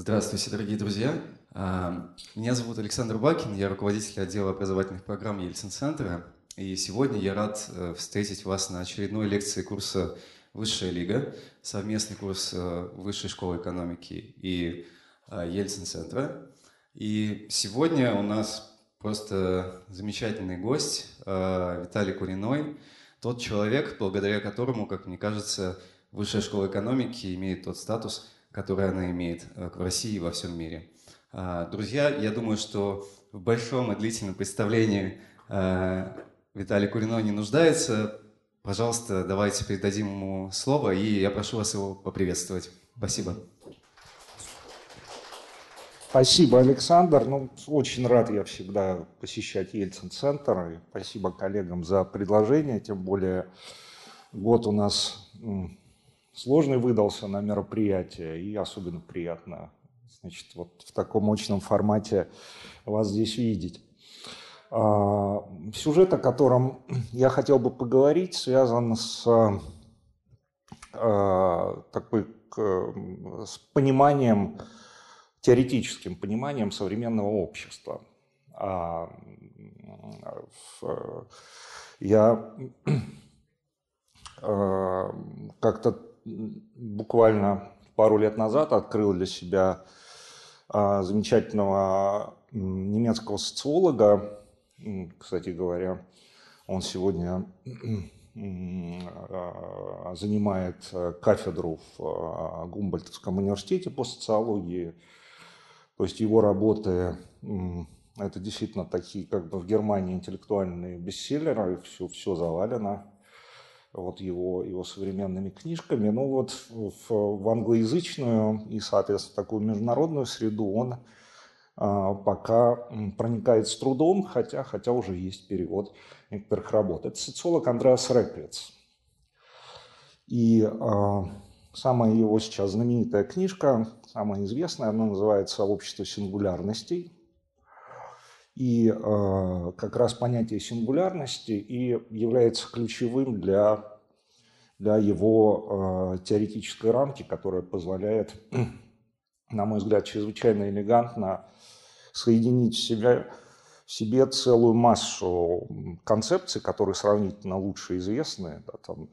Здравствуйте, дорогие друзья. А, меня зовут Александр Бакин, я руководитель отдела образовательных программ Ельцин-центра. И сегодня я рад э, встретить вас на очередной лекции курса «Высшая лига», совместный курс э, Высшей школы экономики и э, Ельцин-центра. И сегодня у нас просто замечательный гость Виталий Куриной, тот человек, благодаря которому, как мне кажется, Высшая школа экономики имеет тот статус – которое она имеет э, в России и во всем мире. А, друзья, я думаю, что в большом и длительном представлении э, Виталий Курино не нуждается. Пожалуйста, давайте передадим ему слово, и я прошу вас его поприветствовать. Спасибо. Спасибо, Александр. Ну, очень рад я всегда посещать Ельцин-центр. И спасибо коллегам за предложение, тем более год у нас сложный выдался на мероприятие, и особенно приятно значит, вот в таком мощном формате вас здесь видеть. А, сюжет, о котором я хотел бы поговорить, связан с, а, такой, с пониманием, теоретическим пониманием современного общества. А, я как-то буквально пару лет назад открыл для себя а, замечательного немецкого социолога, кстати говоря, он сегодня а, занимает кафедру в а, Гумбольдтовском университете по социологии. То есть его работы это действительно такие, как бы в Германии интеллектуальные бестселлеры, все, все завалено вот его, его современными книжками. Но вот в, в англоязычную и, соответственно, такую международную среду он а, пока проникает с трудом, хотя, хотя уже есть перевод некоторых работ. Это социолог Андреас Реклиц. И а, самая его сейчас знаменитая книжка, самая известная, она называется «Общество сингулярностей». И э, как раз понятие сингулярности и является ключевым для, для его э, теоретической рамки, которая позволяет, на мой взгляд, чрезвычайно элегантно соединить в себе, в себе целую массу концепций, которые сравнительно лучше известны, да, там,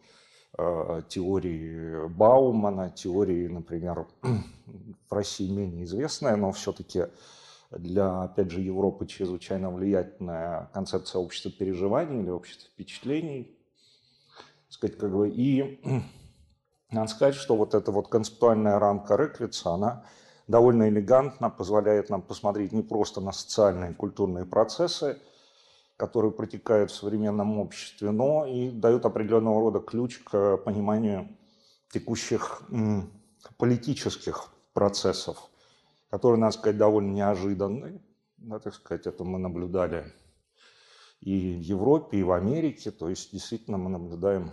э, теории Баумана, теории, например, в России менее известная, но все-таки для, опять же, Европы чрезвычайно влиятельная концепция общества переживаний или общества впечатлений. Сказать, как бы, и надо сказать, что вот эта вот концептуальная рамка Реклица, она довольно элегантно позволяет нам посмотреть не просто на социальные и культурные процессы, которые протекают в современном обществе, но и дают определенного рода ключ к пониманию текущих политических процессов – который, надо сказать, довольно неожиданный. Да, так сказать, это мы наблюдали и в Европе, и в Америке. То есть, действительно, мы наблюдаем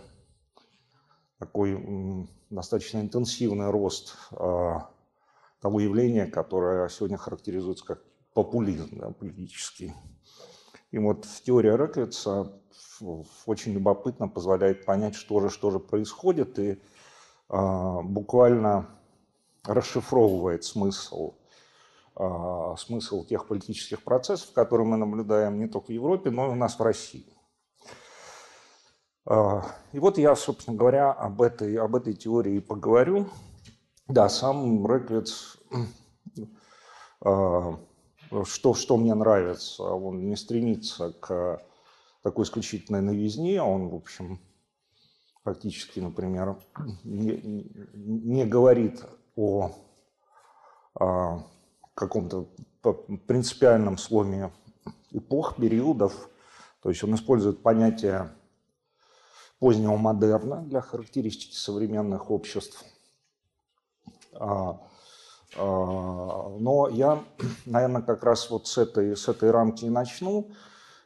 такой достаточно интенсивный рост э, того явления, которое сегодня характеризуется как популизм да, политический. И вот теория Реклица очень любопытно позволяет понять, что же, что же происходит, и э, буквально расшифровывает смысл а, смысл тех политических процессов, которые мы наблюдаем не только в Европе, но и у нас в России. А, и вот я, собственно говоря, об этой, об этой теории поговорю. Да, сам Реклиц, а, что, что мне нравится, он не стремится к такой исключительной новизне, он, в общем, фактически, например, не, не говорит о каком-то принципиальном сломе эпох, периодов. То есть он использует понятие позднего модерна для характеристики современных обществ. А, а, но я, наверное, как раз вот с этой, с этой рамки и начну,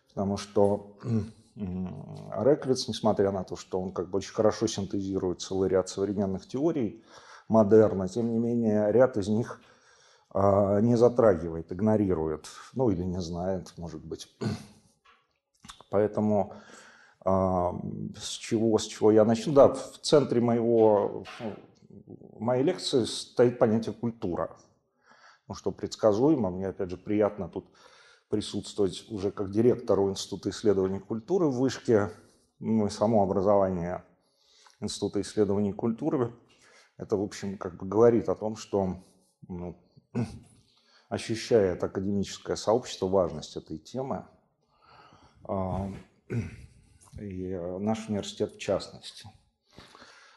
потому что Реклиц, несмотря на то, что он как бы очень хорошо синтезирует целый ряд современных теорий модерна, тем не менее ряд из них – не затрагивает, игнорирует, ну или не знает, может быть. Поэтому а, с чего, с чего я начну? Да, в центре моего, моей лекции стоит понятие культура. ну, что предсказуемо. Мне, опять же, приятно тут присутствовать уже как директору Института исследований культуры в Вышке, ну и само образование Института исследований культуры. Это, в общем, как бы говорит о том, что ну, ощущает академическое сообщество важность этой темы, а, и э, наш университет в частности.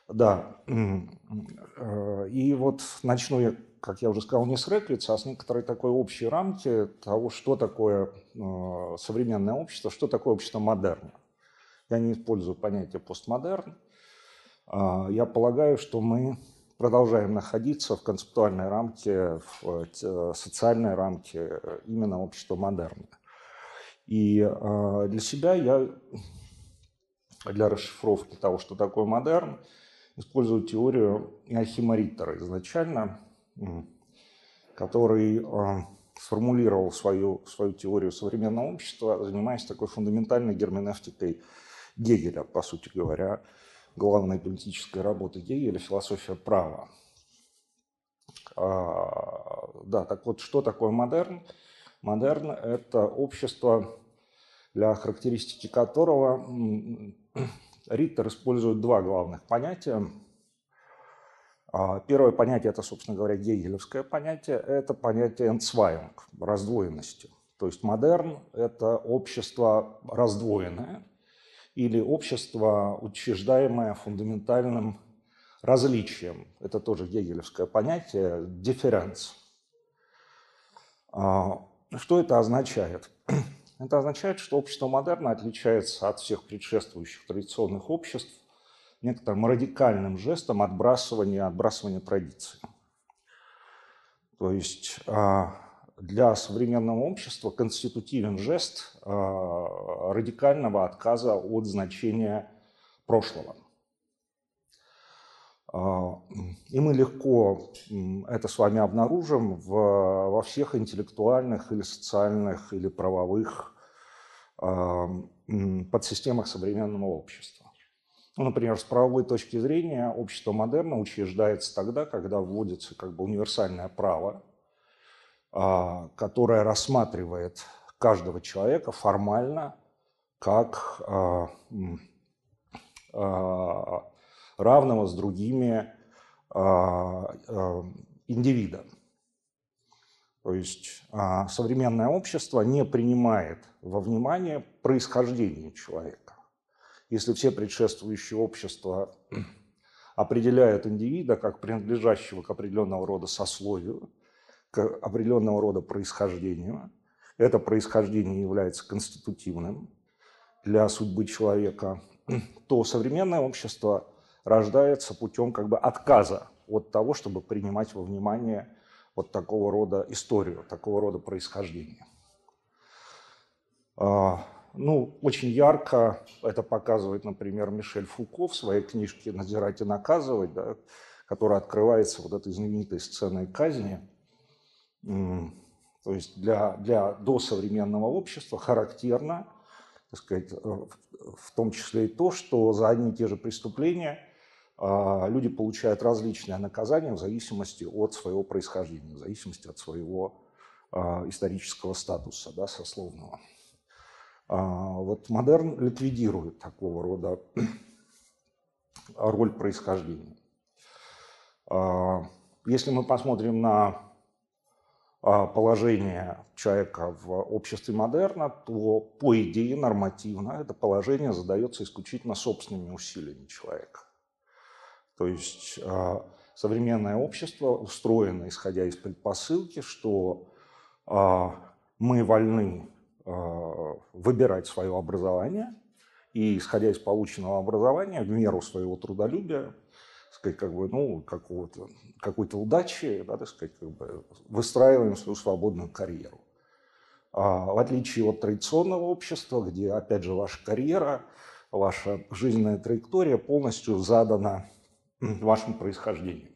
Да, э, и вот начну я, как я уже сказал, не с Реклица, а с некоторой такой общей рамки того, что такое э, современное общество, что такое общество модерна. Я не использую понятие постмодерн. А, я полагаю, что мы продолжаем находиться в концептуальной рамке, в э, социальной рамке именно общества модерна. И для себя я, для расшифровки того, что такое модерн, использую теорию Иохима Риттера изначально, который сформулировал свою, свою теорию современного общества, занимаясь такой фундаментальной герменевтикой Гегеля, по сути говоря, главной политической работы Гегеля «Философия права». А, да, так вот, что такое модерн? Модерн – это общество, для характеристики которого Риттер использует два главных понятия. А, первое понятие – это, собственно говоря, гегелевское понятие. Это понятие «энцвайнг» – раздвоенности. То есть модерн – это общество раздвоенное или общество, учреждаемое фундаментальным различием. Это тоже гегелевское понятие «дифференц». А, что это означает? Это означает, что общество модерна отличается от всех предшествующих традиционных обществ некоторым радикальным жестом отбрасывания, отбрасывания традиций. То есть а, для современного общества конститутивен жест а, радикального отказа от значения прошлого. А, и мы легко это с вами обнаружим во всех интеллектуальных или социальных или правовых э, подсистемах современного общества. Ну, например, с правовой точки зрения общество модерна учреждается тогда, когда вводится как бы универсальное право, э, которое рассматривает каждого человека формально как э, э, равного с другими а, а, индивида. То есть а, современное общество не принимает во внимание происхождение человека. Если все предшествующие общества определяют индивида как принадлежащего к определенного рода сословию, к определенного рода происхождению, это происхождение является конститутивным для судьбы человека, то современное общество рождается путем как бы отказа от того, чтобы принимать во внимание вот такого рода историю, такого рода происхождение. А, ну, очень ярко это показывает, например, Мишель Фуко в своей книжке «Надзирать и наказывать», да, которая открывается вот этой знаменитой сценой казни. То есть для, для досовременного общества характерно, так сказать, в том числе и то, что за одни и те же преступления – а, люди получают различные наказания в зависимости от своего происхождения, в зависимости от своего а, исторического статуса, да, сословного. А, вот модерн ликвидирует такого рода роль происхождения. Если мы посмотрим на положение человека в обществе модерна, то по идее нормативно это положение задается исключительно собственными усилиями человека. То есть а, современное общество устроено, исходя из предпосылки, что а, мы вольны а, выбирать свое образование, и, исходя из полученного образования, в меру своего трудолюбия, сказать, как бы, ну, какого-то, какой-то удачи, да, так сказать, как бы, выстраиваем свою свободную карьеру. А, в отличие от традиционного общества, где, опять же, ваша карьера, ваша жизненная траектория полностью задана вашим происхождением.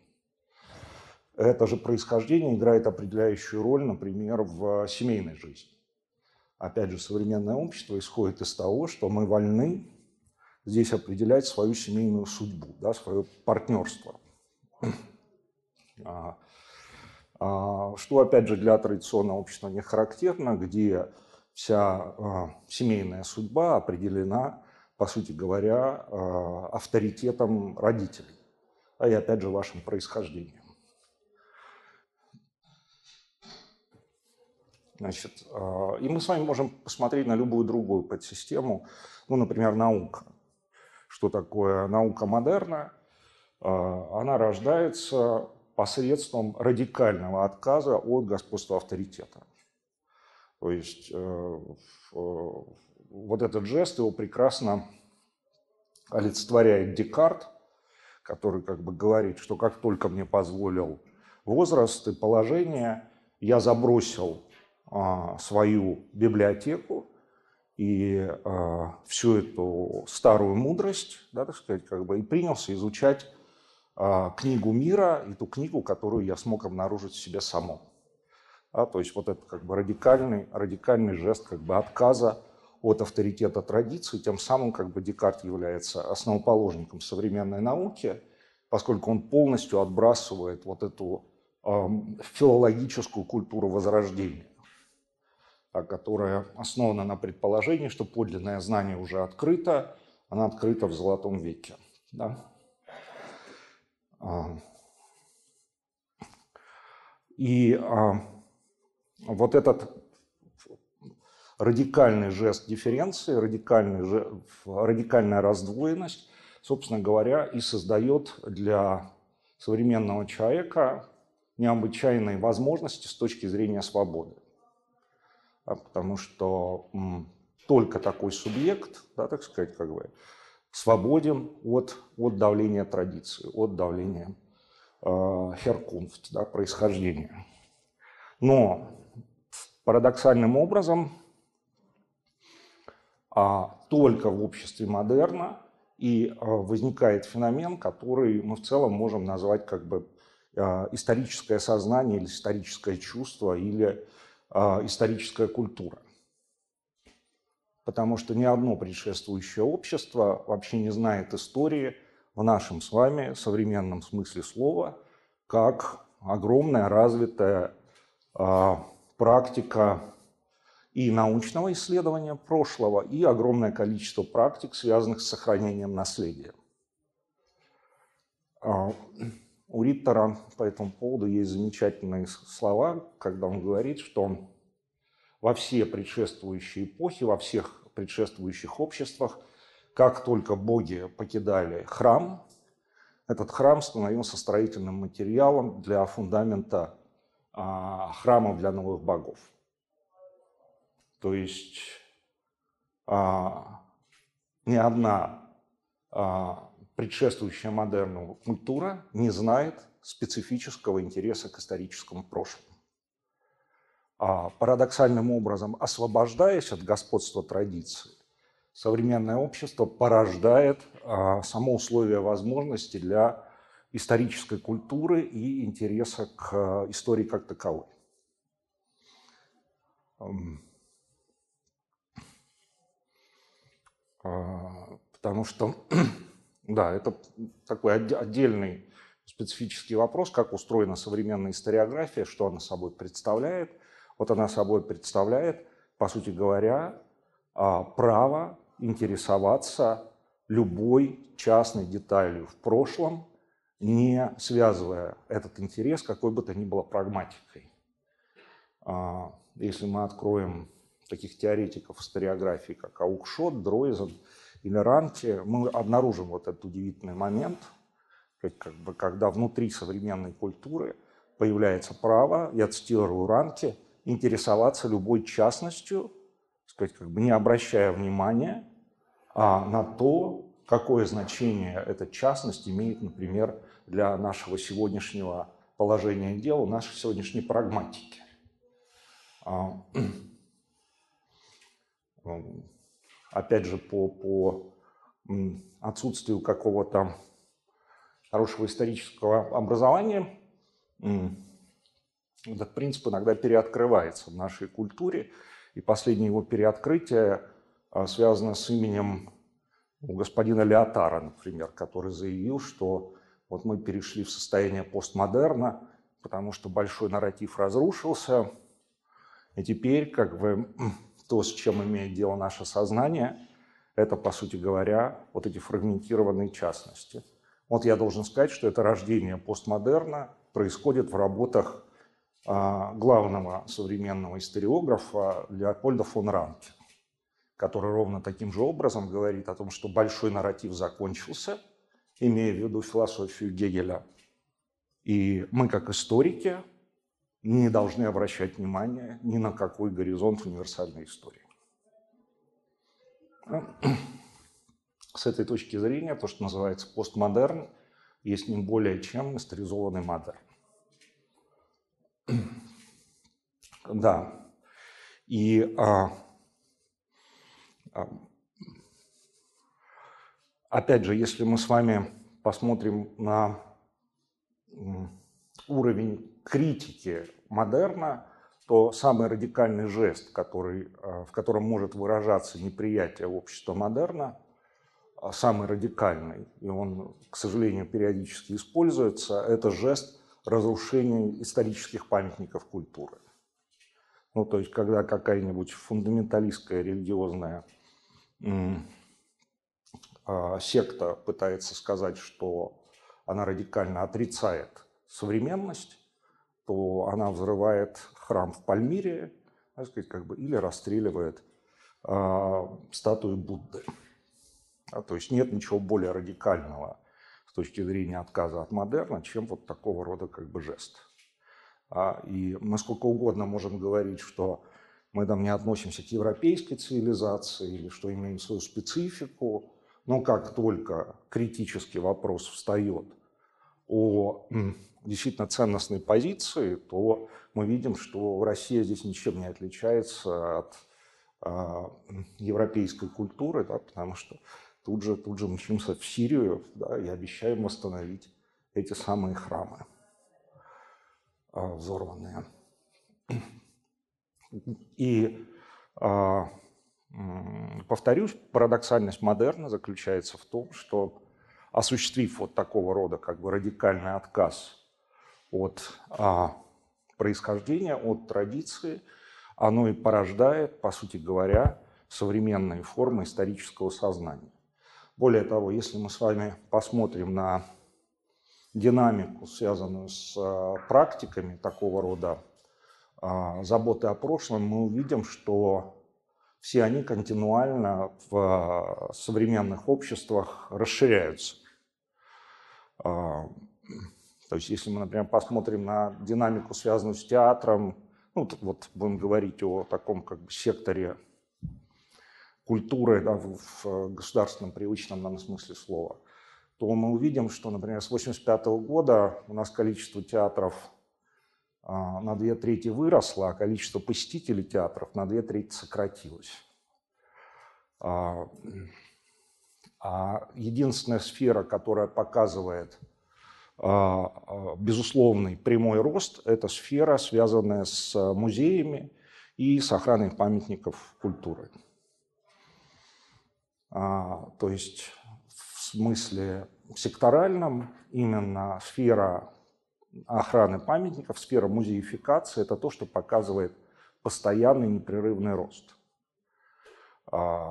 Это же происхождение играет определяющую роль, например, в семейной жизни. Опять же, современное общество исходит из того, что мы вольны здесь определять свою семейную судьбу, да, свое партнерство. А, а, что, опять же, для традиционного общества не характерно, где вся семейная судьба определена, по сути говоря, авторитетом родителей, а и, опять же, вашим происхождением. Значит, и мы с вами можем посмотреть на любую другую подсистему, ну, например, наука. Что такое наука модерна? Она рождается посредством радикального отказа от господства авторитета. То есть э, вот этот жест его прекрасно олицетворяет Декарт, который как бы говорит, что как только мне позволил возраст и положение, я забросил а, свою библиотеку и а, всю эту старую мудрость, да, так сказать, как бы, и принялся изучать а, книгу мира и ту книгу, которую я смог обнаружить в себе самом. А, то есть вот это как бы радикальный, радикальный жест как бы отказа от авторитета традиции, тем самым как бы Декарт является основоположником современной науки, поскольку он полностью отбрасывает вот эту э, филологическую культуру возрождения, которая основана на предположении, что подлинное знание уже открыто, она открыта в Золотом веке. Да? А, и а, вот этот радикальный жест дифференции, радикальная раздвоенность, собственно говоря, и создает для современного человека необычайные возможности с точки зрения свободы. Потому что только такой субъект, да, так сказать, как бы, свободен от, от давления традиции, от давления э, да, происхождения. Но парадоксальным образом а, только в обществе модерна и а, возникает феномен, который мы в целом можем назвать как бы а, историческое сознание или историческое чувство или а, историческая культура потому что ни одно предшествующее общество вообще не знает истории в нашем с вами современном смысле слова, как огромная развитая э, практика и научного исследования прошлого, и огромное количество практик, связанных с сохранением наследия. У Риттера по этому поводу есть замечательные слова, когда он говорит, что во все предшествующие эпохи, во всех предшествующих обществах, как только боги покидали храм, этот храм становился строительным материалом для фундамента а, храмов для новых богов. То есть а, ни одна а, предшествующая модерну культура не знает специфического интереса к историческому прошлому. А парадоксальным образом, освобождаясь от господства традиции, современное общество порождает а, само условие возможности для исторической культуры и интереса к а, истории как таковой. Потому что, да, это такой отдельный специфический вопрос, как устроена современная историография, что она собой представляет – вот она собой представляет, по сути говоря, а, право интересоваться любой частной деталью в прошлом, не связывая этот интерес какой бы то ни было прагматикой. А, если мы откроем таких теоретиков историографии, как Аукшот, Дройзен или Ранти, мы обнаружим вот этот удивительный момент, как бы, когда внутри современной культуры появляется право, я цитирую Ранти, интересоваться любой частностью, сказать, как бы не обращая внимания а на то, какое значение эта частность имеет, например, для нашего сегодняшнего положения дел, нашей сегодняшней прагматики. Опять же, по, по отсутствию какого-то хорошего исторического образования, этот принцип иногда переоткрывается в нашей культуре, и последнее его переоткрытие а, связано с именем у господина Леотара, например, который заявил, что вот мы перешли в состояние постмодерна, потому что большой нарратив разрушился, и теперь как бы то, с чем имеет дело наше сознание, это, по сути говоря, вот эти фрагментированные частности. Вот я должен сказать, что это рождение постмодерна происходит в работах а, главного современного историографа Леопольда фон Ранке, который ровно таким же образом говорит о том, что большой нарратив закончился, имея в виду философию Гегеля. И мы, как историки, не должны обращать внимание ни на какой горизонт универсальной истории. С этой точки зрения то, что называется постмодерн, есть не более чем историзованный модерн. Да. И а, а, опять же, если мы с вами посмотрим на уровень критики модерна, то самый радикальный жест, который, а, в котором может выражаться неприятие общества модерна, а, самый радикальный, и он, к сожалению, периодически используется, это жест разрушения исторических памятников культуры. Ну, то есть, когда какая-нибудь фундаменталистская религиозная а, секта пытается сказать, что она радикально отрицает современность, то она взрывает храм в Пальмире, так сказать, как бы, или расстреливает э, статую Будды. А, то есть нет ничего более радикального с точки зрения отказа от модерна, чем вот такого рода как бы жест. А, и мы сколько угодно можем говорить, что мы там не относимся к европейской цивилизации или что имеем свою специфику, но как только критический вопрос встает о действительно ценностной позиции, то мы видим, что Россия здесь ничем не отличается от э, европейской культуры, да, потому что тут же, тут же мчимся в Сирию да, и обещаем восстановить эти самые храмы э, взорванные. И э, повторюсь, парадоксальность модерна заключается в том, что осуществив вот такого рода как бы радикальный отказ от а, происхождения, от традиции, оно и порождает, по сути говоря, современные формы исторического сознания. Более того, если мы с вами посмотрим на динамику, связанную с а, практиками такого рода а, заботы о прошлом, мы увидим, что все они континуально в а, современных обществах расширяются. То есть если мы, например, посмотрим на динамику, связанную с театром, ну, вот будем говорить о таком как бы секторе культуры да, в, в государственном привычном нам смысле слова, то мы увидим, что, например, с 1985 года у нас количество театров а, на две трети выросло, а количество посетителей театров на две трети сократилось. А, единственная сфера, которая показывает а, а, безусловный прямой рост – это сфера, связанная с музеями и с охраной памятников культуры. То есть в смысле секторальном именно сфера охраны памятников, сфера музеификации – это то, что показывает постоянный непрерывный рост.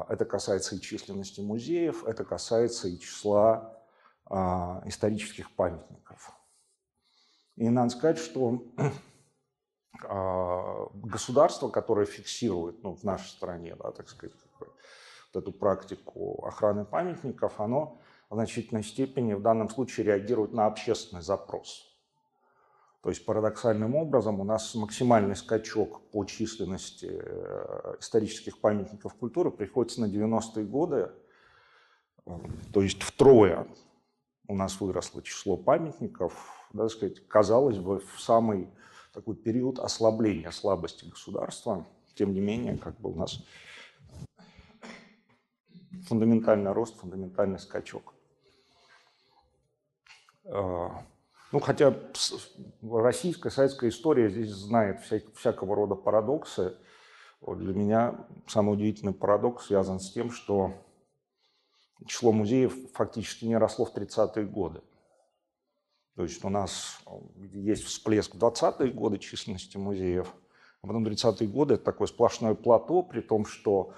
Это касается и численности музеев, это касается и числа а, исторических памятников. И надо сказать, что а, государство, которое фиксирует ну, в нашей стране, да, так сказать, вот эту практику охраны памятников, оно в значительной степени в данном случае реагирует на общественный запрос. То есть парадоксальным образом у нас максимальный скачок по численности э, исторических памятников культуры приходится на 90-е годы, то есть втрое у нас выросло число памятников, да, сказать, казалось бы, в самый такой период ослабления слабости государства, тем не менее, как бы у нас фундаментальный рост, фундаментальный скачок. Ну, хотя российская, советская история здесь знает всякого рода парадоксы. Вот для меня самый удивительный парадокс связан с тем, что число музеев фактически не росло в 30-е годы. То есть у нас есть всплеск в 20-е годы численности музеев, а потом 30-е годы это такое сплошное плато, при том, что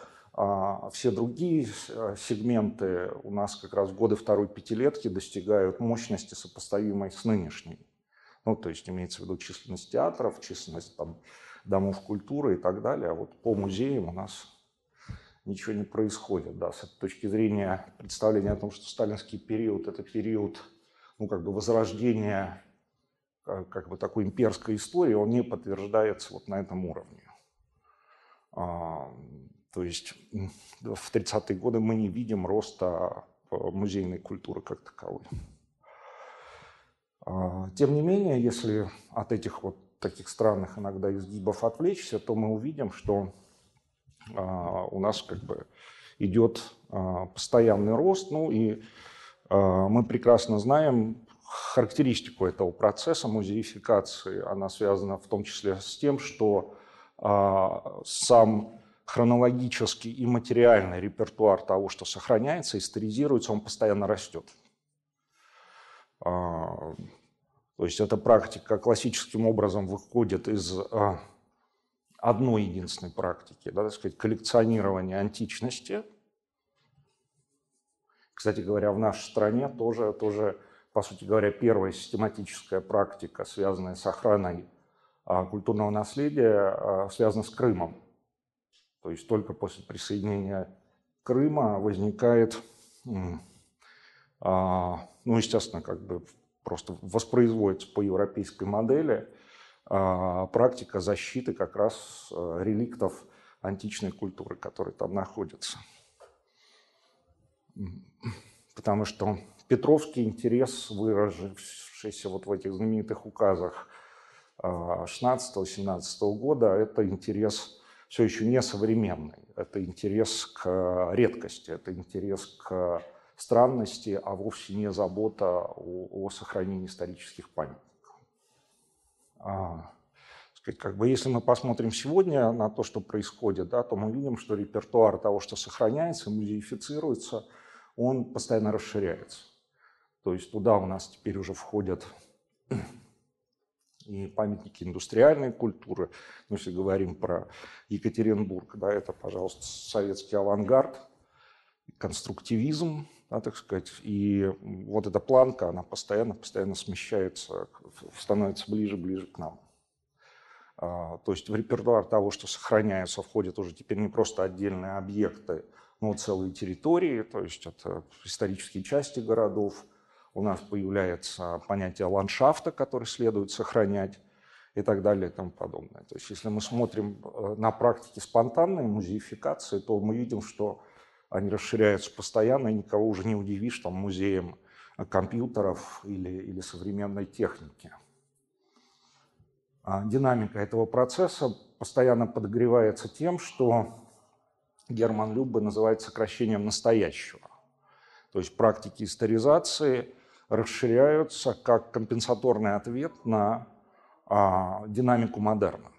все другие э, сегменты у нас как раз в годы второй пятилетки достигают мощности, сопоставимой с нынешней. Ну, то есть имеется в виду численность театров, численность там, домов культуры и так далее. А вот по музеям у нас ничего не происходит. Да. С точки зрения представления о том, что сталинский период – это период ну, как бы возрождения э, как бы такой имперской истории, он не подтверждается вот на этом уровне. То есть в 30-е годы мы не видим роста э, музейной культуры как таковой. А, тем не менее, если от этих вот таких странных иногда изгибов отвлечься, то мы увидим, что а, у нас как бы идет а, постоянный рост. Ну и мы прекрасно знаем характеристику этого процесса музеификации. Она связана в том числе с тем, что сам хронологический и материальный репертуар того, что сохраняется, историзируется, он постоянно растет. А, то есть эта практика классическим образом выходит из а, одной единственной практики, да, так сказать, коллекционирования античности. Кстати говоря, в нашей стране тоже, тоже по сути говоря, первая систематическая практика, связанная с охраной а, культурного наследия, связана с Крымом. То есть только после присоединения Крыма возникает, а, ну, естественно, как бы просто воспроизводится по европейской модели а, практика защиты как раз э, реликтов античной культуры, которые там находятся. Потому что Петровский интерес, выражившийся вот в этих знаменитых указах 16-17 а, года, это интерес все еще не современный. Это интерес к редкости, это интерес к странности, а вовсе не забота о, о сохранении исторических памятников. А, сказать, как бы, если мы посмотрим сегодня на то, что происходит, да, то мы видим, что репертуар того, что сохраняется, музеифицируется, он постоянно расширяется. То есть туда у нас теперь уже входят и памятники индустриальной культуры. Ну, если говорим про Екатеринбург, да, это, пожалуйста, советский авангард, конструктивизм, да, так сказать. И вот эта планка, она постоянно, постоянно смещается, становится ближе, ближе к нам. А, то есть в репертуар того, что сохраняется, входят уже теперь не просто отдельные объекты, но целые территории, то есть это исторические части городов – у нас появляется понятие ландшафта, который следует сохранять и так далее и тому подобное. То есть если мы смотрим э, на практике спонтанной музеификации, то мы видим, что они расширяются постоянно, и никого уже не удивишь там, музеем компьютеров или, или современной техники. А динамика этого процесса постоянно подогревается тем, что Герман Любbe называет сокращением настоящего. То есть практики историзации – расширяются как компенсаторный ответ на а, динамику модерна.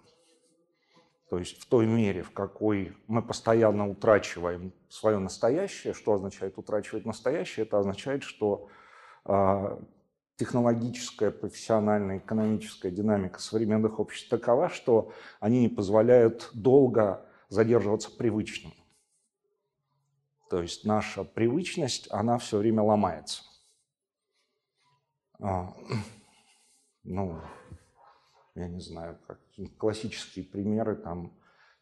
То есть в той мере, в какой мы постоянно утрачиваем свое настоящее, что означает утрачивать настоящее? Это означает, что а, технологическая, профессиональная, экономическая динамика современных обществ такова, что они не позволяют долго задерживаться привычным. То есть наша привычность, она все время ломается. А, ну, я не знаю, как классические примеры, там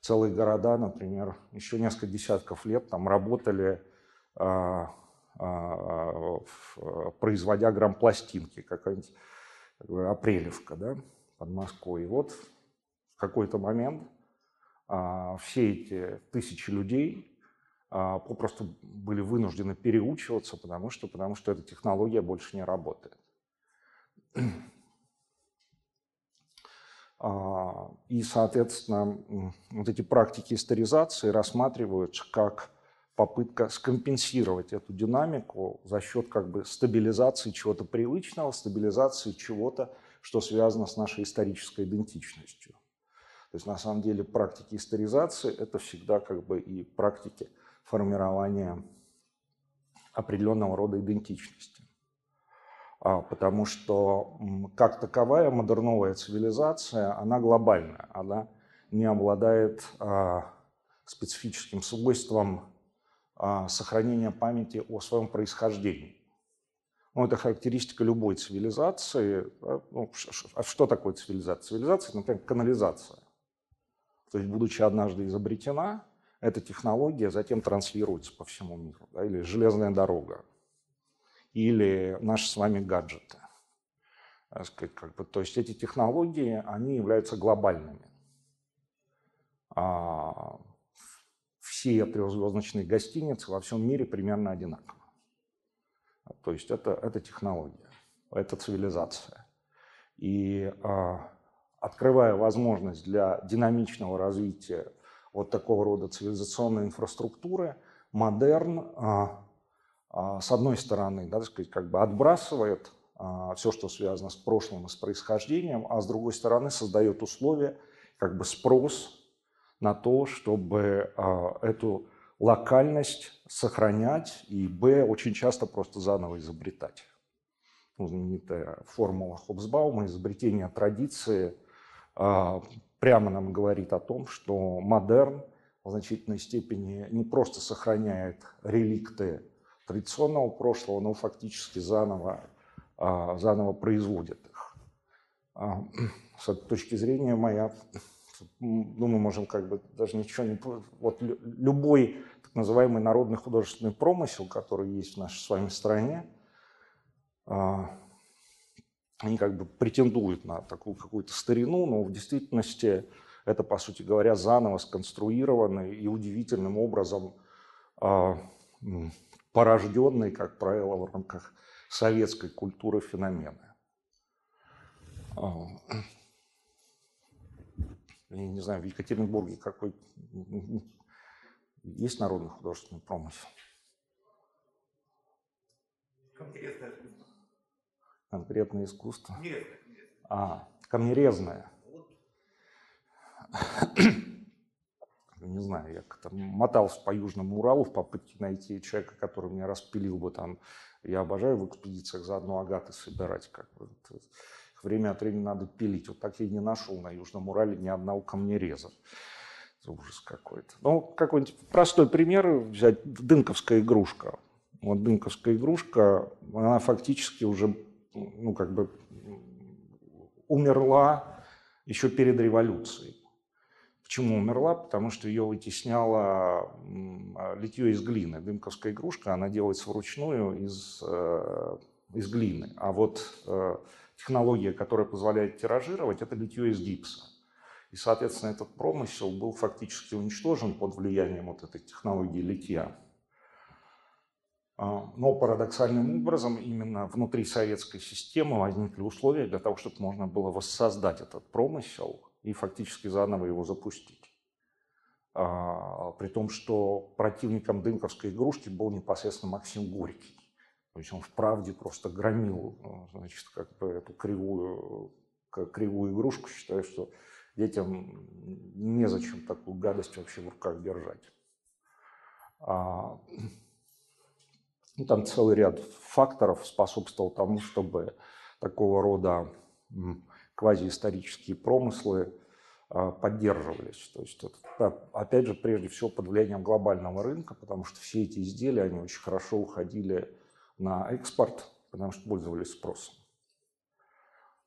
целые города, например, еще несколько десятков лет там работали, а, а, производя грампластинки, какая-нибудь Апрелевка, да, под Москвой. И вот в какой-то момент а, все эти тысячи людей а, попросту были вынуждены переучиваться, потому что, потому что эта технология больше не работает. А, и, соответственно, вот эти практики историзации рассматриваются как попытка скомпенсировать эту динамику за счет как бы стабилизации чего-то привычного, стабилизации чего-то, что связано с нашей исторической идентичностью. То есть на самом деле практики историзации – это всегда как бы и практики формирования определенного рода идентичности. А, потому что как таковая модерновая цивилизация, она глобальная, она не обладает а, специфическим свойством а, сохранения памяти о своем происхождении. Ну, это характеристика любой цивилизации. Ну, что такое цивилизация? Цивилизация, например, канализация. То есть, будучи однажды изобретена, эта технология затем транслируется по всему миру. Да, или железная дорога или наши с вами гаджеты. Сказать, как бы, то есть эти технологии, они являются глобальными. А все трехзвездочные гостиницы во всем мире примерно одинаковы. То есть это, это технология, это цивилизация. И а, открывая возможность для динамичного развития вот такого рода цивилизационной инфраструктуры, модерн а, с одной стороны, да, так сказать, как бы отбрасывает а, все, что связано с прошлым и с происхождением, а с другой стороны создает условия, как бы спрос на то, чтобы а, эту локальность сохранять и, б, очень часто просто заново изобретать. Ну, знаменитая формула Хобсбаума изобретение традиции прямо нам говорит о том, что модерн в значительной степени не просто сохраняет реликты традиционного прошлого, но фактически заново, а, заново производит их. А, с этой точки зрения моя, ну, мы можем как бы даже ничего не... Вот любой так называемый народный художественный промысел, который есть в нашей с вами стране, а, они как бы претендуют на такую какую-то старину, но в действительности это, по сути говоря, заново сконструированный и удивительным образом порожденные, как правило, в рамках советской культуры феномены. А, я не знаю, в Екатеринбурге какой есть народный художественный промысел? Конкретное искусство. Конкретное искусство? Нет. А, камнерезное. Вот не знаю, я как-то мотался по Южному Уралу в попытке найти человека, который меня распилил бы там. Я обожаю в экспедициях заодно агаты собирать. Как бы. Время от времени надо пилить. Вот так я и не нашел на Южном Урале ни одного камнереза. Ужас какой-то. Ну, какой-нибудь простой пример взять. Дынковская игрушка. Вот дынковская игрушка, она фактически уже, ну, как бы умерла еще перед революцией. Почему умерла? Потому что ее вытесняло литье из глины. Дымковская игрушка, она делается вручную из, э, из глины. А вот э, технология, которая позволяет тиражировать, это литье из гипса. И, соответственно, этот промысел был фактически уничтожен под влиянием вот этой технологии литья. А, но парадоксальным образом именно внутри советской системы возникли условия для того, чтобы можно было воссоздать этот промысел и фактически заново его запустить. А, при том, что противником дынковской игрушки был непосредственно Максим Горький. То есть он в правде просто громил значит, как бы эту кривую, кривую игрушку, считая, что детям незачем такую гадость вообще в руках держать. А, ну, там целый ряд факторов способствовал тому, чтобы такого рода квазиисторические промыслы а, поддерживались. То есть, это, опять же, прежде всего под влиянием глобального рынка, потому что все эти изделия, они очень хорошо уходили на экспорт, потому что пользовались спросом.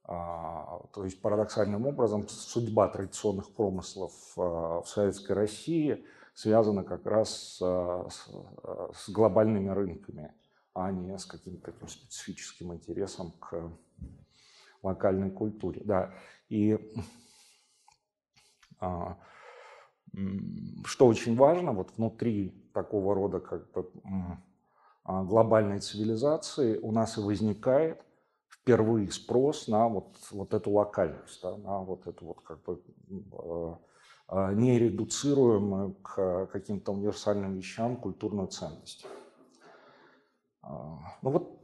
А, то есть парадоксальным образом судьба традиционных промыслов а, в Советской России связана как раз с, глобальными рынками, а не с каким-то специфическим интересом к локальной культуре. Да. И а, что очень важно, вот внутри такого рода как бы а, глобальной цивилизации у нас и возникает впервые спрос на вот, вот эту локальность, да, на вот эту вот как бы а, нередуцируемую к каким-то универсальным вещам культурную ценность. Ну вот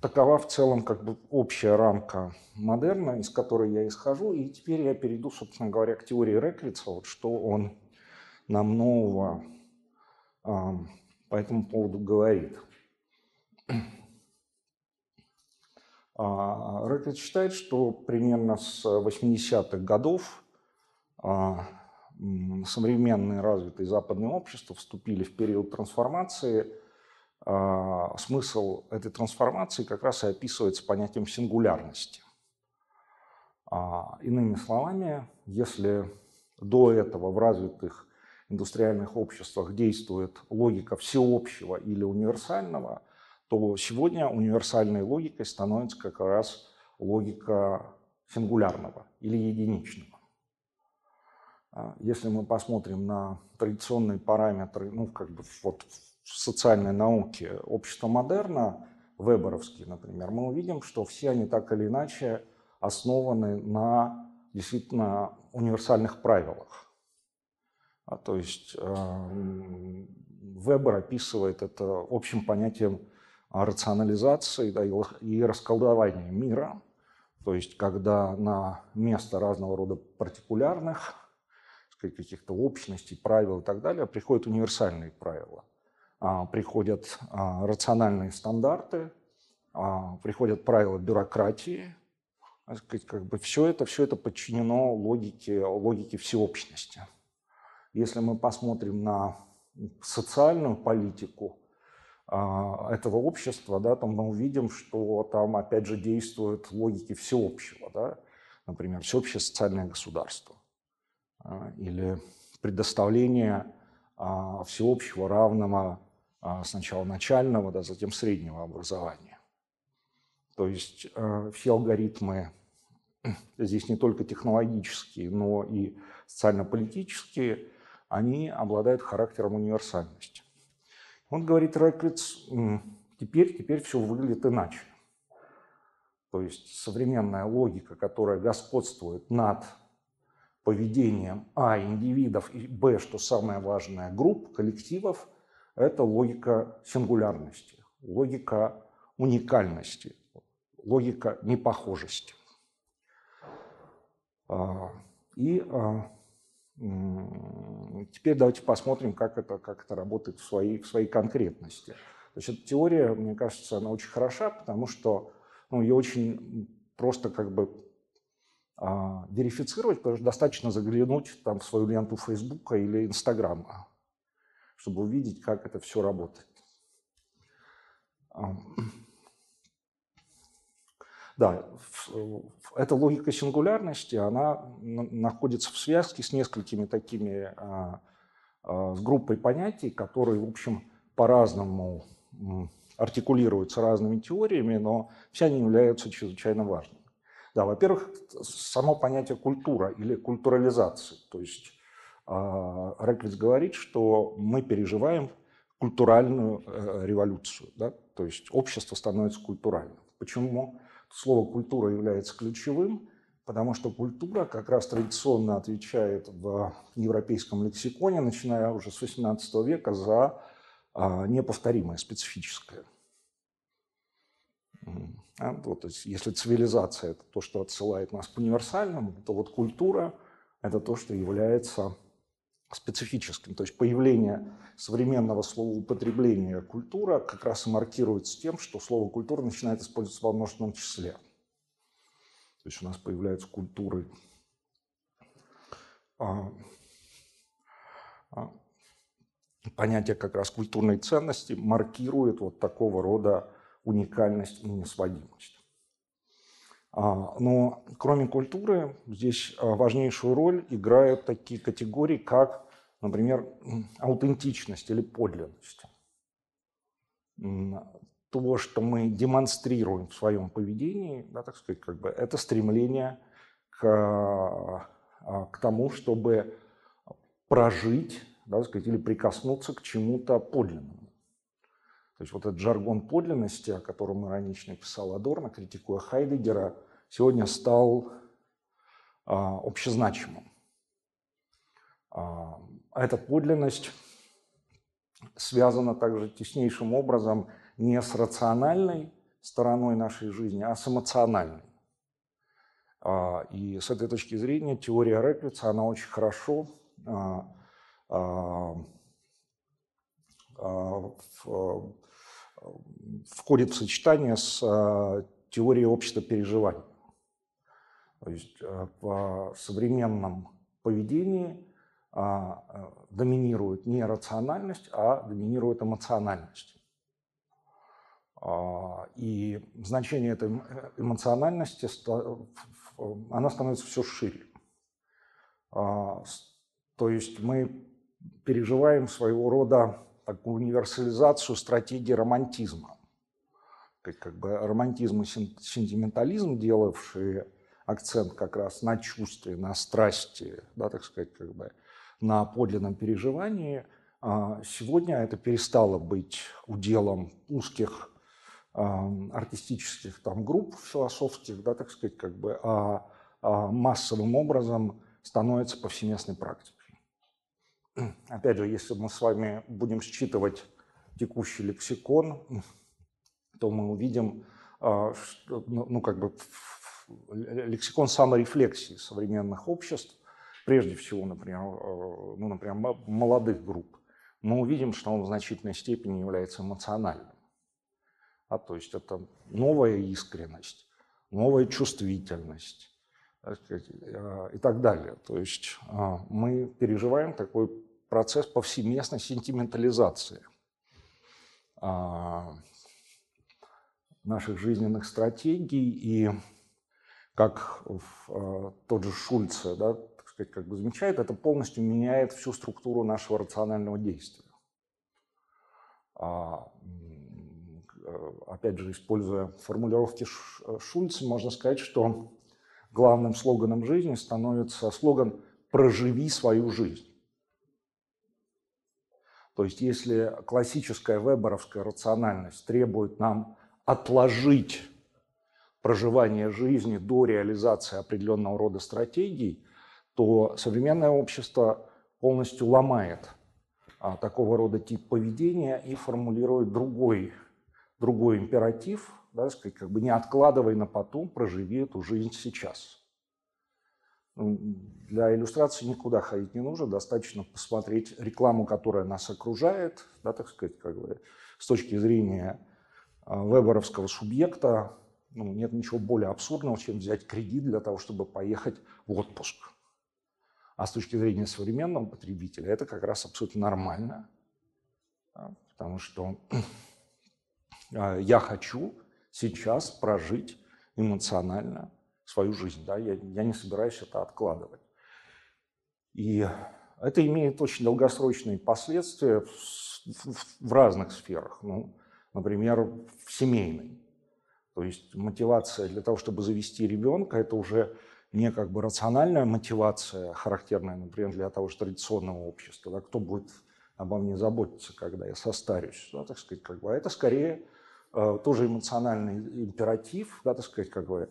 Такова в целом как бы общая рамка модерна, из которой я исхожу. И теперь я перейду, собственно говоря, к теории Реклица, вот что он нам нового э, по этому поводу говорит. Рэкет считает, что примерно с 80-х годов современные развитые западные общества вступили в период трансформации. Смысл этой трансформации как раз и описывается понятием сингулярности. Иными словами, если до этого в развитых индустриальных обществах действует логика всеобщего или универсального, то сегодня универсальной логикой становится как раз логика сингулярного или единичного. А, если мы посмотрим на традиционные параметры, ну, как бы вот социальной науке общества модерна, веберовские, например, мы увидим, что все они так или иначе основаны на действительно универсальных правилах. А, то есть э, Вебер описывает это общим понятием рационализации да, и расколдования мира, то есть когда на место разного рода партикулярных каких-то общностей, правил и так далее приходят универсальные правила. А, приходят а, рациональные стандарты, а, приходят правила бюрократии, как бы все это, все это подчинено логике, логике всеобщности. Если мы посмотрим на социальную политику этого общества, да, то мы увидим, что там опять же действуют логики всеобщего, да, например, всеобщее социальное государство или предоставление всеобщего равного сначала начального, да, затем среднего образования. То есть все алгоритмы здесь не только технологические, но и социально-политические, они обладают характером универсальности. Он говорит, Реклиц, теперь, теперь все выглядит иначе. То есть современная логика, которая господствует над поведением А индивидов и Б, что самое важное, групп, коллективов, это логика сингулярности, логика уникальности, логика непохожести. А, и а, теперь давайте посмотрим, как это, как это работает в своей, в своей конкретности. То есть эта теория, мне кажется, она очень хороша, потому что ну, ее очень просто как бы а, верифицировать, потому что достаточно заглянуть там, в свою ленту Фейсбука или Инстаграма, чтобы увидеть, как это все работает. Да, эта логика сингулярности, она находится в связке с несколькими такими, а, а, с группой понятий, которые, в общем, по-разному артикулируются разными теориями, но все они являются чрезвычайно важными. Да, во-первых, само понятие культура или культурализация. То есть Реклиц говорит, что мы переживаем культуральную э, революцию. Да? То есть общество становится культуральным. Почему? слово «культура» является ключевым, потому что культура как раз традиционно отвечает в европейском лексиконе, начиная уже с XVIII века, за а, неповторимое, специфическое. А, вот, то есть, если цивилизация – это то, что отсылает нас к универсальному, то вот культура – это то, что является специфическим. То есть появление современного слова употребления «культура» как раз и маркируется тем, что слово «культура» начинает использоваться во множественном числе. То есть у нас появляются культуры а, а, понятие как раз культурной ценности маркирует вот такого рода уникальность и несводимость. А, но кроме культуры здесь а, важнейшую роль играют такие категории, как, например, аутентичность или подлинность. То, что мы демонстрируем в своем поведении, да, так сказать, как бы, это стремление к, а, к тому, чтобы прожить да, так сказать, или прикоснуться к чему-то подлинному. То есть вот этот жаргон подлинности, о котором иронично писал Адорно, критикуя Хайдегера, сегодня стал а, общезначимым. А, эта подлинность связана также теснейшим образом не с рациональной стороной нашей жизни, а с эмоциональной. А, и с этой точки зрения теория Реклица, она очень хорошо а, а, в, входит в сочетание с а, теории общества переживания. То есть э, в современном поведении э, доминирует не рациональность, а доминирует эмоциональность. И значение этой эмоциональности, она становится все шире. То есть мы переживаем своего рода универсализацию стратегии романтизма. Как, как бы романтизм и сентиментализм, делавшие акцент как раз на чувстве, на страсти, да, так сказать, как бы на подлинном переживании, а, сегодня это перестало быть уделом узких артистических там, групп философских, да, так сказать, как бы, а, а массовым образом становится повсеместной практикой. Опять же, если мы с вами будем считывать текущий лексикон, то мы увидим, а, ну, ну, как бы лексикон саморефлексии современных обществ, прежде всего, например, э, ну, например, молодых групп, мы увидим, что он в значительной степени является эмоциональным. А, то есть это новая искренность, новая чувствительность э, и так далее. То есть мы переживаем такой процесс повсеместной сентиментализации наших жизненных стратегий и как э, тот же Шульце, да, так сказать, как бы замечает, это полностью меняет всю структуру нашего рационального действия. А, опять же, используя формулировки Шульца, можно сказать, что главным слоганом жизни становится слоган «проживи свою жизнь». То есть если классическая веберовская рациональность требует нам отложить проживания жизни до реализации определенного рода стратегий, то современное общество полностью ломает а, такого рода тип поведения и формулирует другой, другой императив, да, сказать, как бы не откладывай на потом, проживи эту жизнь сейчас. Для иллюстрации никуда ходить не нужно, достаточно посмотреть рекламу, которая нас окружает, да, так сказать, как бы, с точки зрения а, веберовского субъекта, ну, нет ничего более абсурдного, чем взять кредит для того, чтобы поехать в отпуск. А с точки зрения современного потребителя это как раз абсолютно нормально. Да, потому что э, я хочу сейчас прожить эмоционально свою жизнь. Да? Я, я не собираюсь это откладывать. И это имеет очень долгосрочные последствия в, в, в разных сферах. Ну, например, в семейной. То есть мотивация для того, чтобы завести ребенка, это уже не как бы рациональная мотивация, характерная, например, для того же традиционного общества. Да, кто будет обо мне заботиться, когда я состарюсь, да, так сказать, как бы. А это скорее э, тоже эмоциональный императив, да, так сказать, как бы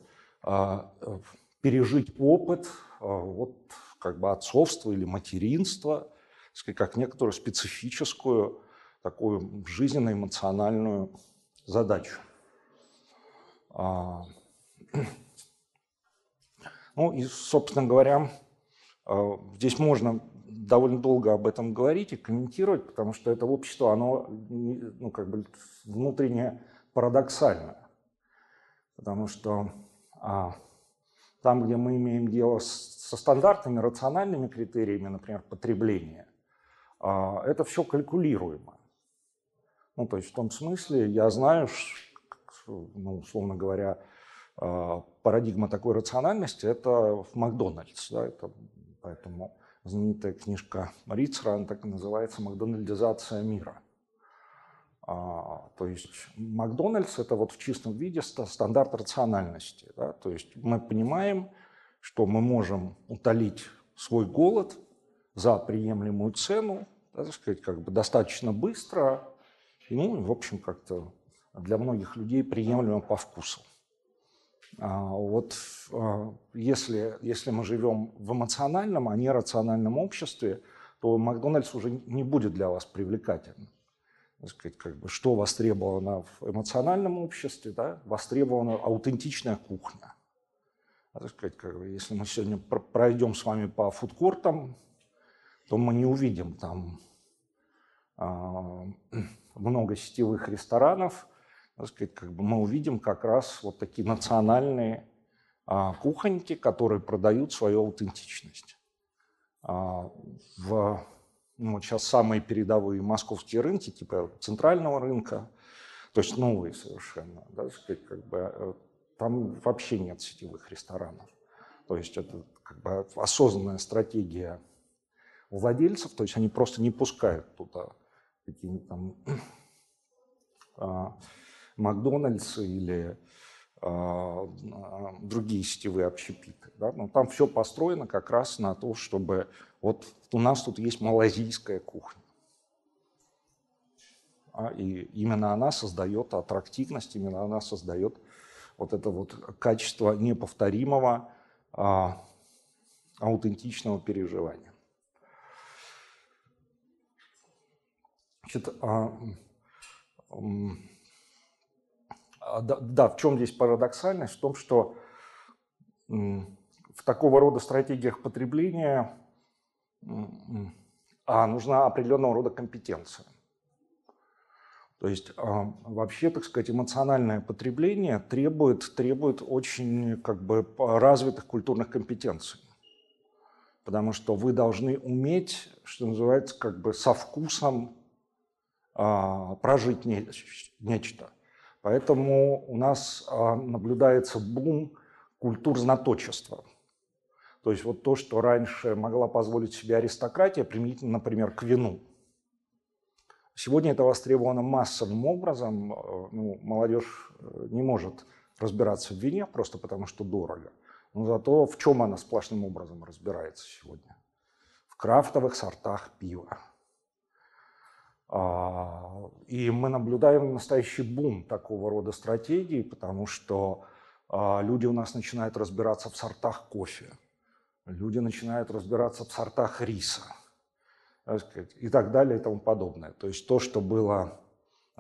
пережить опыт э, вот, как бы отцовства или материнства, как некоторую специфическую такую жизненно-эмоциональную задачу. А, ну и, собственно говоря, а, здесь можно довольно долго об этом говорить и комментировать, потому что это общество, оно ну, как бы внутренне парадоксальное. Потому что а, там, где мы имеем дело со стандартными рациональными критериями, например, потребления, а, это все калькулируемо. Ну, то есть в том смысле я знаю, ну, условно говоря, а, парадигма такой рациональности – это в Макдональдс. Да, это, поэтому знаменитая книжка Рицера, она так и называется «Макдональдизация мира». А, то есть Макдональдс – это вот в чистом виде стандарт рациональности. Да? То есть мы понимаем, что мы можем утолить свой голод за приемлемую цену, да, так сказать, как бы достаточно быстро, ну, в общем, как-то для многих людей приемлемо по вкусу. А вот а, если, если мы живем в эмоциональном, а не рациональном обществе, то Макдональдс уже не будет для вас привлекательным. Сказать, как бы, что востребовано в эмоциональном обществе, да? востребована аутентичная кухня. А, так сказать, как бы, если мы сегодня пройдем с вами по фудкортам, то мы не увидим там а, много сетевых ресторанов, так сказать, как бы мы увидим как раз вот такие национальные а, кухоньки, которые продают свою аутентичность. А, в, ну, сейчас самые передовые московские рынки, типа центрального рынка, то есть новые совершенно, да, сказать, как бы, э, там вообще нет сетевых ресторанов. То есть это как бы осознанная стратегия владельцев, то есть они просто не пускают туда какие-нибудь там а, Макдональдсы или а, другие сетевые общепиты. Да? Но там все построено как раз на то, чтобы вот у нас тут есть малазийская кухня. А, и именно она создает аттрактивность, именно она создает вот это вот качество неповторимого, а, аутентичного переживания. Значит, а, а, да, да, в чем здесь парадоксальность? В том, что в такого рода стратегиях потребления а, нужна определенного рода компетенция. То есть а, вообще, так сказать, эмоциональное потребление требует, требует очень как бы, развитых культурных компетенций. Потому что вы должны уметь, что называется, как бы со вкусом а, прожить не, нечто. Поэтому у нас а, наблюдается бум культур знаточества. То есть вот то, что раньше могла позволить себе аристократия, применительно, например, к вину. Сегодня это востребовано массовым образом. Э, ну, молодежь э, не может разбираться в вине просто потому, что дорого. Но зато в чем она сплошным образом разбирается сегодня? В крафтовых сортах пива а, и мы наблюдаем настоящий бум такого рода стратегий, потому что а, люди у нас начинают разбираться в сортах кофе, люди начинают разбираться в сортах риса и так далее и тому подобное. То есть то, что было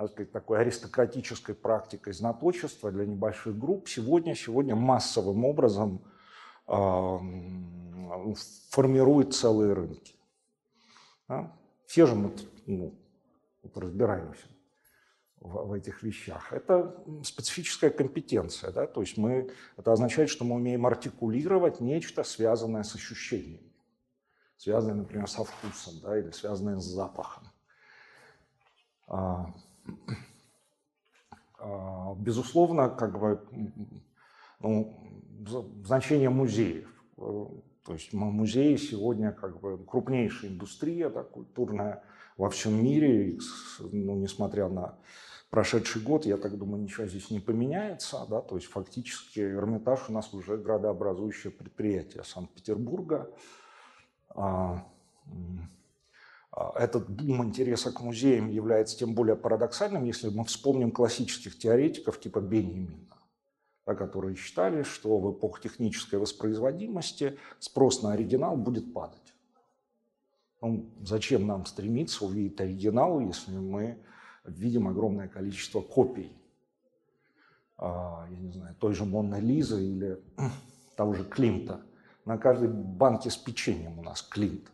сказать, такой аристократической практикой знаточества для небольших групп, сегодня, сегодня массовым образом э, формирует целые рынки. Да? Все же мы ну, разбираемся в, в этих вещах. Это специфическая компетенция, да, то есть мы, это означает, что мы умеем артикулировать нечто, связанное с ощущениями, связанное, например, со вкусом, да, или связанное с запахом. А, а, безусловно, как бы, ну, значение музеев. То есть музеи сегодня как бы крупнейшая индустрия да, культурная – во всем мире, ну, несмотря на прошедший год, я так думаю, ничего здесь не поменяется. Да? То есть фактически Эрмитаж у нас уже градообразующее предприятие Санкт-Петербурга. А, а, этот бум интереса к музеям является тем более парадоксальным, если мы вспомним классических теоретиков типа Беньямина, да, которые считали, что в эпоху технической воспроизводимости спрос на оригинал будет падать. Ну, зачем нам стремиться увидеть оригинал, если мы видим огромное количество копий, а, я не знаю, той же Монны Лизы или того же Климта. На каждой банке с печеньем у нас Климт.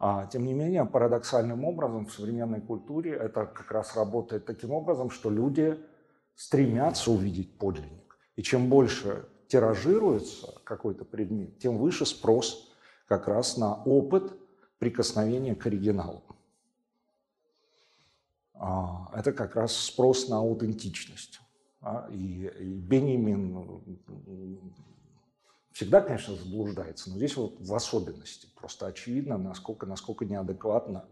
А, тем не менее, парадоксальным образом в современной культуре это как раз работает таким образом, что люди стремятся увидеть подлинник. И чем больше тиражируется какой-то предмет, тем выше спрос как раз на опыт – прикосновение к оригиналу. А, это как раз спрос на аутентичность. А, и, и всегда, конечно, заблуждается, но здесь вот в особенности. Просто очевидно, насколько, насколько неадекватно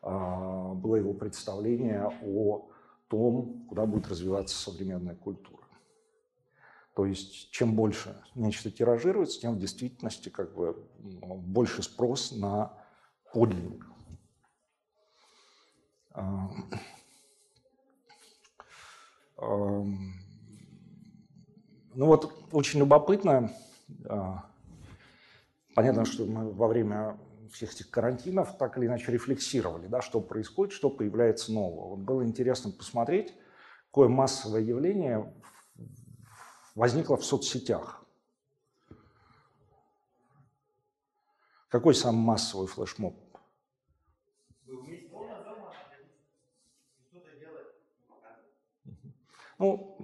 а, было его представление о том, куда будет развиваться современная культура. То есть чем больше нечто тиражируется, тем в действительности как бы больше спрос на подлинник. А, ну вот очень любопытно, а, понятно, что мы во время всех этих карантинов так или иначе рефлексировали, да, что происходит, что появляется нового. Вот было интересно посмотреть, какое массовое явление возникло в соцсетях. Какой самый массовый флешмоб? Ну,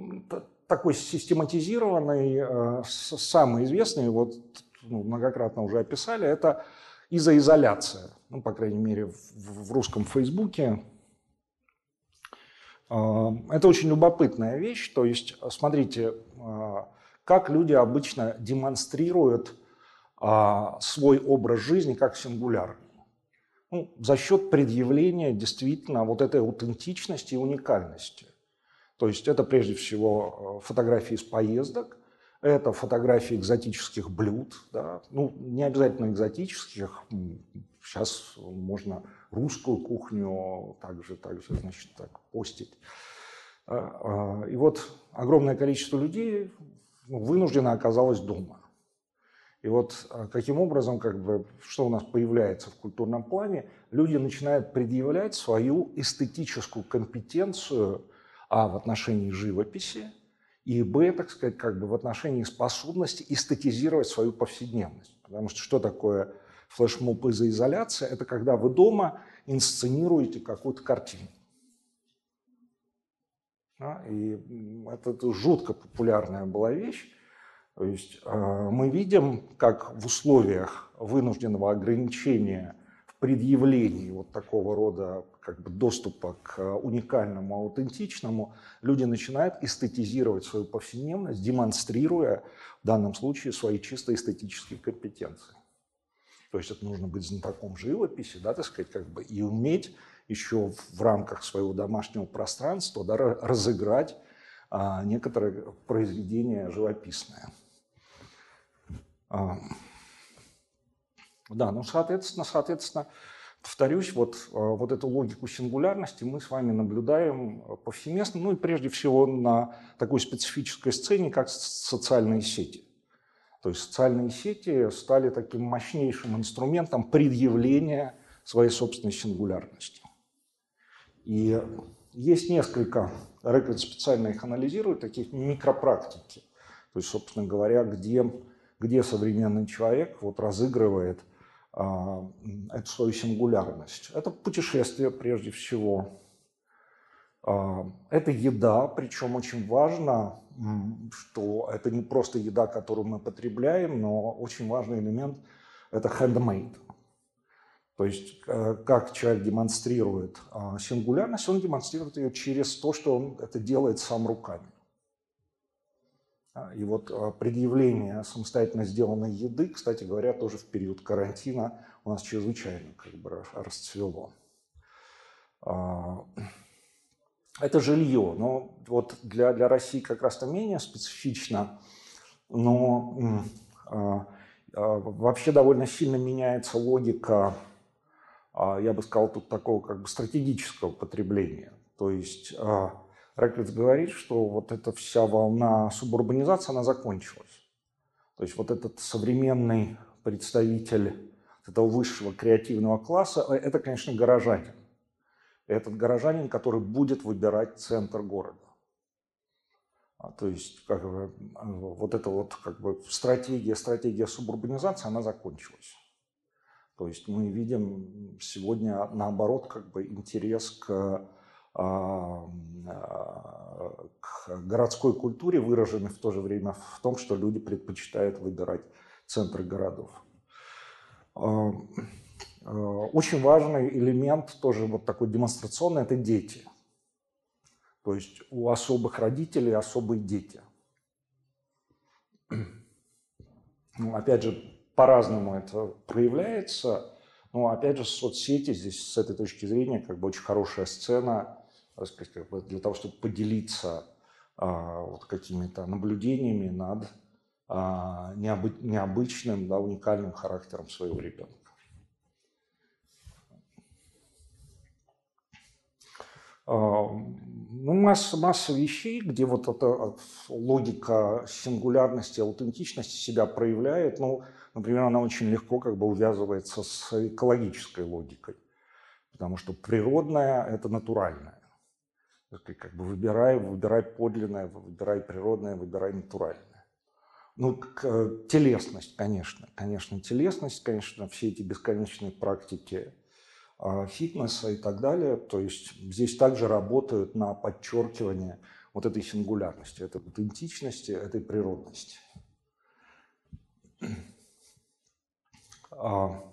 такой систематизированный, э, самый известный, вот ну, многократно уже описали, это изоизоляция. Ну, по крайней мере, в, в русском Фейсбуке. Э, это очень любопытная вещь. То есть, смотрите, э, как люди обычно демонстрируют свой образ жизни как сингулярный. Ну, за счет предъявления действительно вот этой аутентичности и уникальности. То есть это прежде всего э, фотографии из поездок, это фотографии экзотических блюд, да, ну, не обязательно экзотических, сейчас можно русскую кухню также, также значит, так, постить. А, а, и вот огромное количество людей ну, вынуждено оказалось дома. И вот а, каким образом, как бы, что у нас появляется в культурном плане, люди начинают предъявлять свою эстетическую компетенцию – а в отношении живописи, и б, так сказать, как бы в отношении способности эстетизировать свою повседневность. Потому что что такое флешмоб из изоляции? Это когда вы дома инсценируете какую-то картину. Да? И это, это жутко популярная была вещь. То есть э, мы видим, как в условиях вынужденного ограничения предъявлении вот такого рода как бы доступа к уникальному, аутентичному, люди начинают эстетизировать свою повседневность, демонстрируя в данном случае свои чисто эстетические компетенции. То есть это нужно быть знатоком живописи, да, так сказать, как бы, и уметь еще в рамках своего домашнего пространства да, разыграть а, некоторое произведение живописное. Да, ну, соответственно, соответственно, повторюсь, вот, э, вот эту логику сингулярности мы с вами наблюдаем э, повсеместно, ну и прежде всего на такой специфической сцене, как социальные сети. То есть социальные сети стали таким мощнейшим инструментом предъявления своей собственной сингулярности. И есть несколько, Реквид специально их анализирует, таких микропрактики. То есть, собственно говоря, где, где современный человек вот разыгрывает – эту свою сингулярность. Это путешествие прежде всего. А, это еда, причем очень важно, что это не просто еда, которую мы потребляем, но очень важный элемент – это handmade. То есть э, как человек демонстрирует а, сингулярность, он демонстрирует ее через то, что он это делает сам руками. И вот а, предъявление самостоятельно сделанной еды, кстати говоря, тоже в период карантина у нас чрезвычайно как бы расцвело. А, это жилье, но вот для, для России как раз-то менее специфично, но а, вообще довольно сильно меняется логика, я бы сказал, тут такого как бы стратегического потребления. То есть Реклиц говорит, что вот эта вся волна субурбанизации, она закончилась. То есть вот этот современный представитель этого высшего креативного класса, э, это, конечно, горожанин. Этот горожанин, который будет выбирать центр города. А, то есть как бы, э, вот эта вот как бы стратегия, стратегия субурбанизации, она закончилась. То есть мы видим сегодня наоборот как бы интерес к к городской культуре, выраженной в то же время в том, что люди предпочитают выбирать центры городов. А, а, очень важный элемент, тоже вот такой демонстрационный, это дети. То есть у особых родителей особые дети. Ну, опять же, по-разному это проявляется. Но опять же, соцсети здесь с этой точки зрения как бы очень хорошая сцена бы для того, чтобы поделиться а, вот какими-то наблюдениями над а, необы, необычным, да, уникальным характером своего ребенка. А, ну, масса, масса вещей, где вот эта логика сингулярности, аутентичности себя проявляет. Ну, например, она очень легко как бы увязывается с экологической логикой, потому что природное – это натуральное как бы выбирай, выбирай подлинное, выбирай природное, выбирай натуральное. Ну, э, телесность, конечно, конечно, телесность, конечно, все эти бесконечные практики а, фитнеса и так далее. То есть здесь также работают на подчеркивание вот этой сингулярности, этой аутентичности, этой природности. А,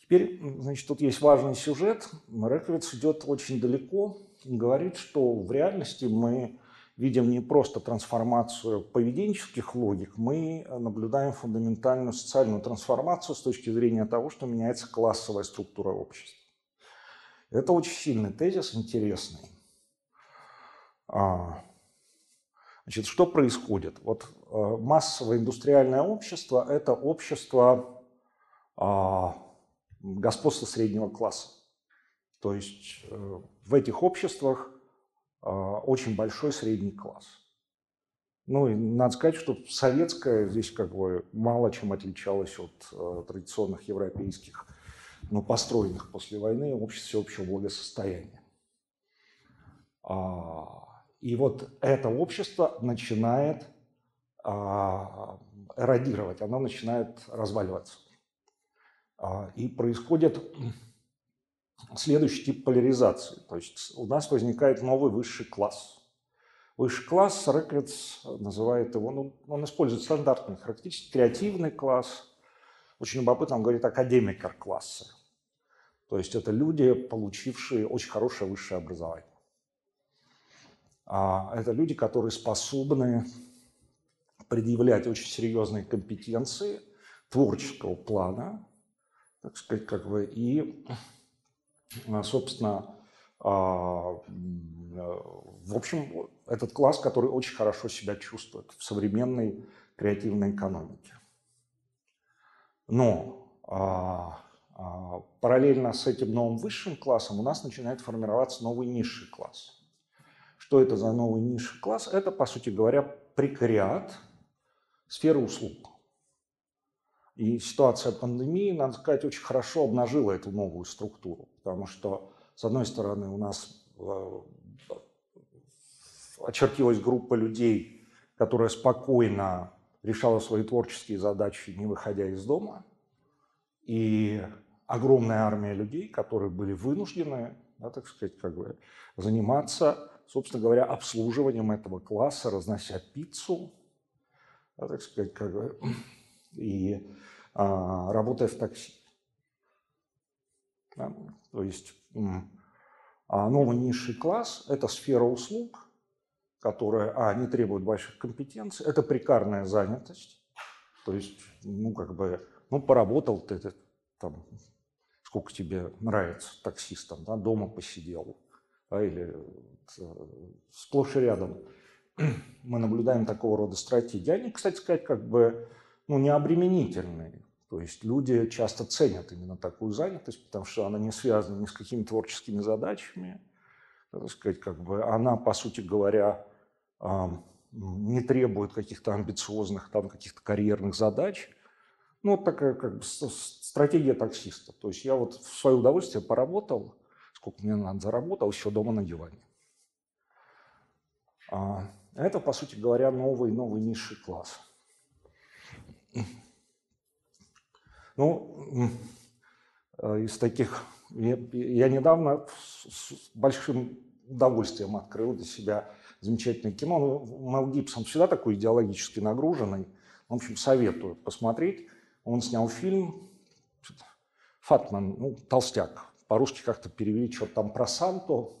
теперь, значит, тут есть важный сюжет. Рековиц идет очень далеко говорит, что в реальности мы видим не просто трансформацию поведенческих логик, мы наблюдаем фундаментальную социальную трансформацию с точки зрения того, что меняется классовая структура общества. Это очень сильный тезис, интересный. А, значит, что происходит? Вот а, массовое индустриальное общество – это общество а, господства среднего класса. То есть э, в этих обществах очень большой средний класс. Ну и надо сказать, что советское здесь как бы мало чем отличалось от э, традиционных европейских ну, построенных после войны обществ всеобщего благосостояния. А, и вот это общество начинает а, эродировать, оно начинает разваливаться. А, и происходит следующий тип поляризации. То есть у нас возникает новый высший класс. Высший класс, Реквиц называет его, ну, он использует стандартные характеристики, креативный класс. Очень любопытно, он говорит академикер классы. То есть это люди, получившие очень хорошее высшее образование. А это люди, которые способны предъявлять очень серьезные компетенции творческого плана, так сказать, как бы, и, собственно, а, в общем, этот класс, который очень хорошо себя чувствует в современной креативной экономике. Но а, а, параллельно с этим новым высшим классом у нас начинает формироваться новый низший класс. Что это за новый низший класс? Это, по сути говоря, прекариат сферы услуг. И ситуация пандемии, надо сказать, очень хорошо обнажила эту новую структуру, потому что, с одной стороны, у нас э, очертилась группа людей, которая спокойно решала свои творческие задачи, не выходя из дома, и огромная армия людей, которые были вынуждены, да, так сказать, как бы заниматься, собственно говоря, обслуживанием этого класса, разнося пиццу, да, так сказать, как бы, и а, работая в такси. Да, то есть а новый низший класс – это сфера услуг, которая, а, не требует больших компетенций, это прикарная занятость, то есть, ну, как бы, ну, поработал ты, ты там, сколько тебе нравится таксистом, да, дома посидел, да, или э, сплошь и рядом мы наблюдаем такого рода стратегии. Они, кстати сказать, как бы ну, не обременительные. То есть люди часто ценят именно такую занятость, потому что она не связана ни с какими творческими задачами. Так сказать, как бы она, по сути говоря, не требует каких-то амбициозных там каких-то карьерных задач. Ну, вот такая как бы стратегия таксиста. То есть я вот в свое удовольствие поработал, сколько мне надо заработал, еще дома на диване. А это, по сути говоря, новый, новый низший класс. Ну, э, из таких... Я, недавно с большим удовольствием открыл для себя замечательное кино. Ну, Мел Гибсон всегда такой идеологически нагруженный. В общем, советую посмотреть. Он снял фильм Фатман, ну, толстяк. По-русски как-то перевели что-то там про Санту.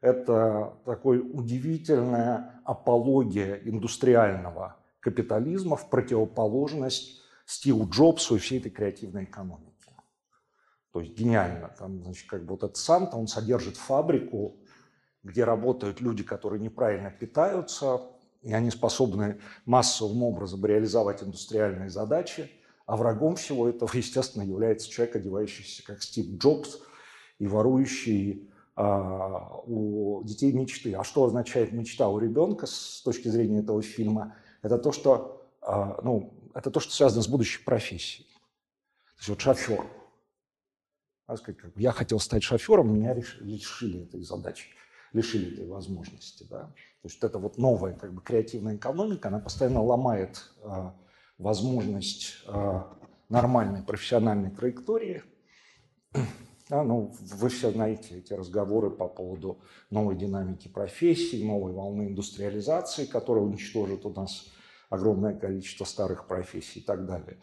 Это такой удивительная апология индустриального капитализма в противоположность Стиву Джобсу и всей этой креативной экономике. То есть гениально. Там, значит, как бы вот этот Санта, он содержит фабрику, где работают люди, которые неправильно питаются, и они способны массовым образом реализовать индустриальные задачи – а врагом всего этого, естественно, является человек, одевающийся как Стив Джобс и ворующий а, у детей мечты. А что означает мечта у ребенка с точки зрения этого фильма? Это то, что, а, ну, это то, что связано с будущей профессией. То есть вот шофер. Я хотел стать шофером, меня лишили этой задачи, лишили этой возможности. Да? То есть это вот новая как бы, креативная экономика, она постоянно ломает а, возможность а, нормальной профессиональной траектории. Да, ну, вы все знаете эти разговоры по поводу новой динамики профессий, новой волны индустриализации, которая уничтожит у нас огромное количество старых профессий и так далее.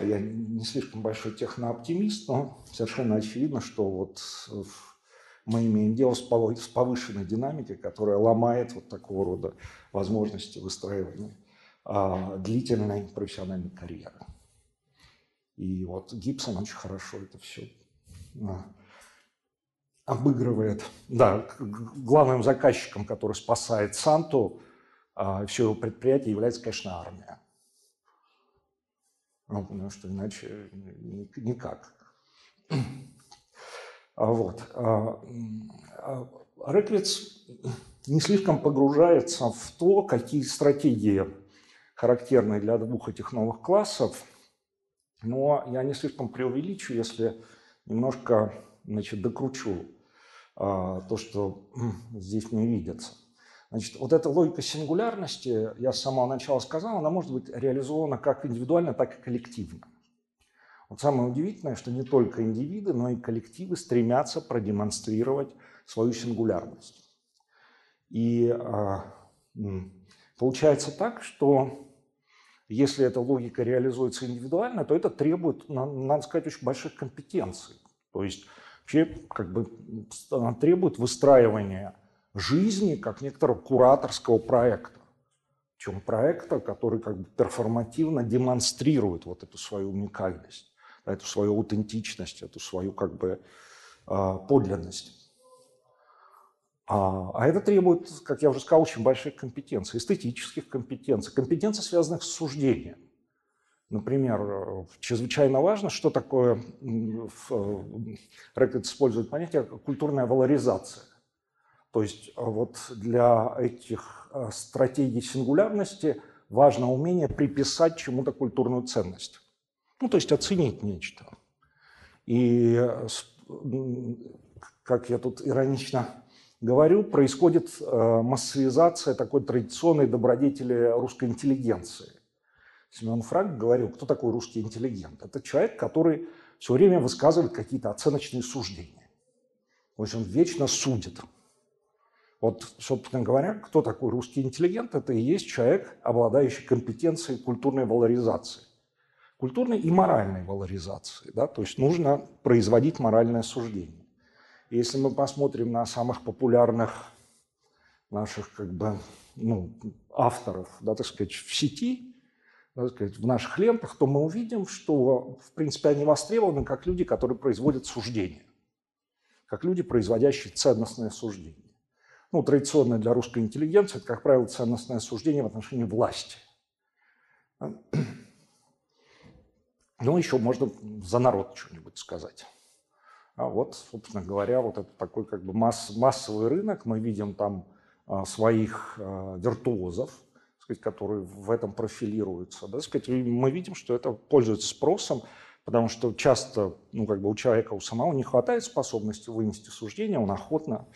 Я не слишком большой технооптимист, но совершенно очевидно, что вот мы имеем дело с повышенной динамикой, которая ломает вот такого рода возможности выстраивания а, длительной профессиональной карьеры. И вот Гибсон очень хорошо это все обыгрывает. Да, главным заказчиком, который спасает Санту, а, все его предприятие является, конечно, армия. Ну, потому что иначе никак. А вот. Реклиц не слишком погружается в то, какие стратегии характерны для двух этих новых классов, но я не слишком преувеличу, если немножко значит, докручу а, то, что здесь не видится. Значит, вот эта логика сингулярности, я с самого начала сказал, она может быть реализована как индивидуально, так и коллективно. Вот самое удивительное, что не только индивиды, но и коллективы стремятся продемонстрировать свою сингулярность. И а, получается так, что если эта логика реализуется индивидуально, то это требует, надо сказать, очень больших компетенций. То есть вообще как бы требует выстраивания жизни как некоторого кураторского проекта. Причем проекта, который как бы перформативно демонстрирует вот эту свою уникальность, эту свою аутентичность, эту свою как бы а, подлинность. А, а это требует, как я уже сказал, очень больших компетенций, эстетических компетенций, компетенций, связанных с суждением. Например, чрезвычайно важно, что такое, Рэкет использует понятие культурная валоризация. То есть а, вот для этих стратегий сингулярности важно умение приписать чему-то культурную ценность. Ну, то есть оценить нечто. И, как я тут иронично говорю, происходит а, массовизация такой традиционной добродетели русской интеллигенции. Семен Франк говорил, кто такой русский интеллигент? Это человек, который все время высказывает какие-то оценочные суждения. То есть он вечно судит. Вот, собственно говоря, кто такой русский интеллигент? Это и есть человек, обладающий компетенцией культурной валоризации. Культурной и моральной валоризации. Да? То есть нужно производить моральное суждение. Если мы посмотрим на самых популярных наших как бы, ну, авторов, да, так сказать, в сети, да, так сказать, в наших лентах, то мы увидим, что, в принципе, они востребованы как люди, которые производят суждения, как люди, производящие ценностное суждение ну, традиционное для русской интеллигенции, это, как правило, ценностное суждение в отношении власти. Ну, еще можно за народ что-нибудь сказать. А вот, собственно говоря, вот это такой как бы масс, массовый рынок. Мы видим там а, своих а, виртуозов, сказать, которые в этом профилируются. Да, сказать, мы видим, что это пользуется спросом, потому что часто ну, как бы у человека у самого не хватает способности вынести суждение, он охотно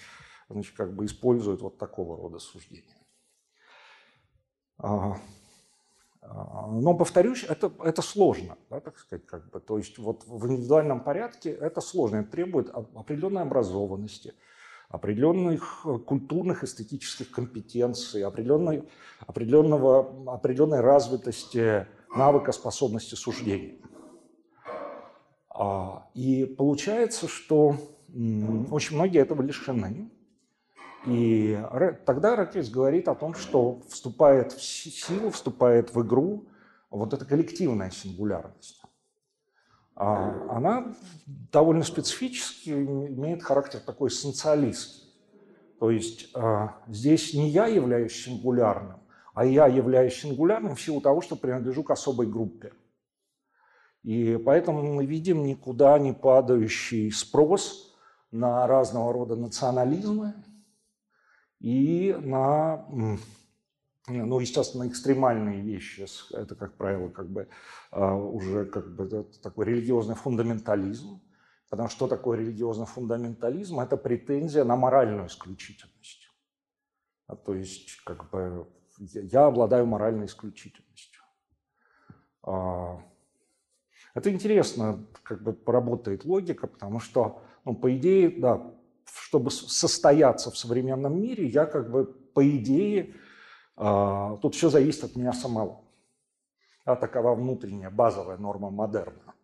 значит, как бы используют вот такого рода суждения. А, но, повторюсь, это, это сложно, да, так сказать, как бы. То есть вот в индивидуальном порядке это сложно, это требует определенной образованности, определенных культурных, эстетических компетенций, определенной, определенного, определенной развитости навыка способности суждения. А, и получается, что очень многие этого лишены. И тогда Ракис говорит о том, что вступает в силу, вступает в игру вот эта коллективная сингулярность. А она довольно специфически имеет характер такой эссенциалистский. То есть а, здесь не я являюсь сингулярным, а я являюсь сингулярным в силу того, что принадлежу к особой группе. И поэтому мы видим никуда не падающий спрос на разного рода национализмы, и на, ну, естественно, экстремальные вещи. Это, как правило, как бы а, уже как бы такой религиозный фундаментализм. Потому что такое религиозный фундаментализм? Это претензия на моральную исключительность. А, то есть, как бы, я обладаю моральной исключительностью. А, Это интересно, как бы поработает логика, потому что, ну, по идее, да, чтобы состояться в современном мире, я как бы, по идее, э, тут все зависит от меня самого. А такова внутренняя базовая норма модерна.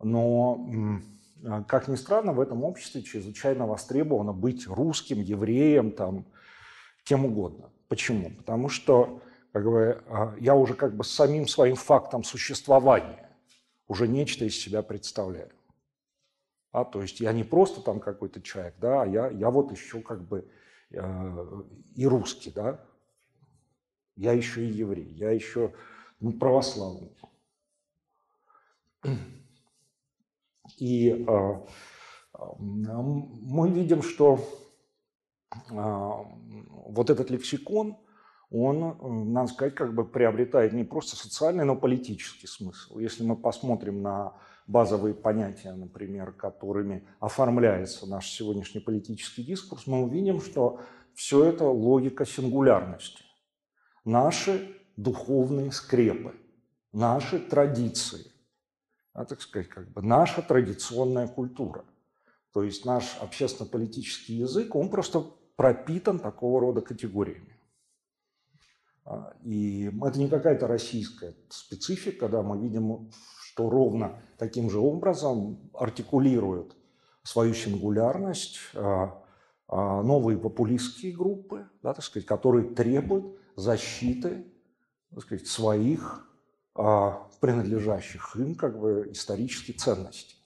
Но, как ни странно, в этом обществе чрезвычайно востребовано быть русским, евреем, там, кем угодно. Почему? Потому что как бы, а, я уже как бы самим своим фактом существования уже нечто из себя представляю. А, то есть я не просто там какой-то человек, да, а я, я вот еще как бы э, и русский, да, я еще и еврей, я еще ну, православный. И э, мы видим, что а, вот этот лексикон, он, надо сказать, как бы приобретает не просто социальный, но политический смысл. Если мы посмотрим на базовые понятия, например, которыми оформляется наш сегодняшний политический дискурс, мы увидим, что все это логика сингулярности. Наши духовные скрепы, наши традиции, а, так сказать, как бы наша традиционная культура. То есть наш общественно-политический язык, он просто пропитан такого рода категориями. А, и это не какая-то российская специфика, да, мы видим, что ровно таким же образом артикулируют свою сингулярность а, а, новые популистские группы, да, так сказать, которые требуют защиты так сказать, своих принадлежащих им как бы исторических ценностей.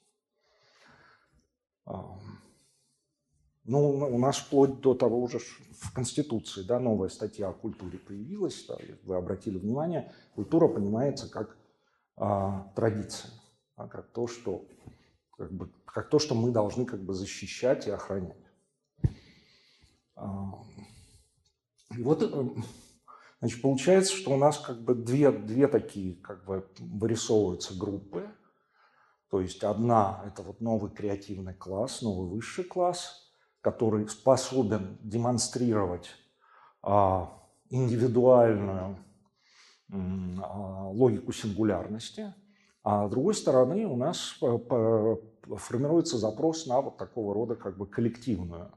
Ну, у нас вплоть до того уже в Конституции, да, новая статья о культуре появилась, да, вы обратили внимание, культура понимается как а, традиция, да, как то, что как бы, как то, что мы должны как бы защищать и охранять. А, и вот э, значит, получается, что у нас как бы две, две такие как бы вырисовываются группы. То есть одна – это вот новый креативный класс, новый высший класс – который способен демонстрировать а, индивидуальную а, логику сингулярности, а с другой стороны у нас формируется запрос на вот такого рода как бы коллективную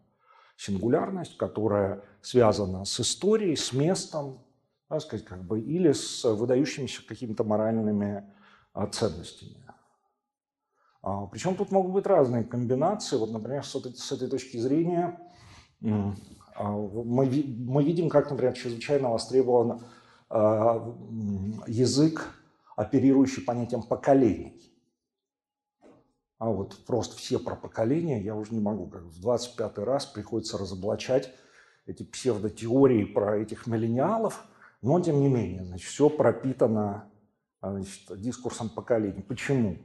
сингулярность, которая связана с историей, с местом, так сказать, как бы, или с выдающимися какими-то моральными а, ценностями. А, Причем тут могут быть разные комбинации. Вот, например, с этой, с этой точки зрения а, мы, мы видим, как, например, чрезвычайно востребован а, язык, оперирующий понятием поколений. А вот просто все про поколения я уже не могу. Как в 25 раз приходится разоблачать эти псевдотеории про этих миллениалов, но тем не менее, значит, все пропитано значит, дискурсом поколений. Почему?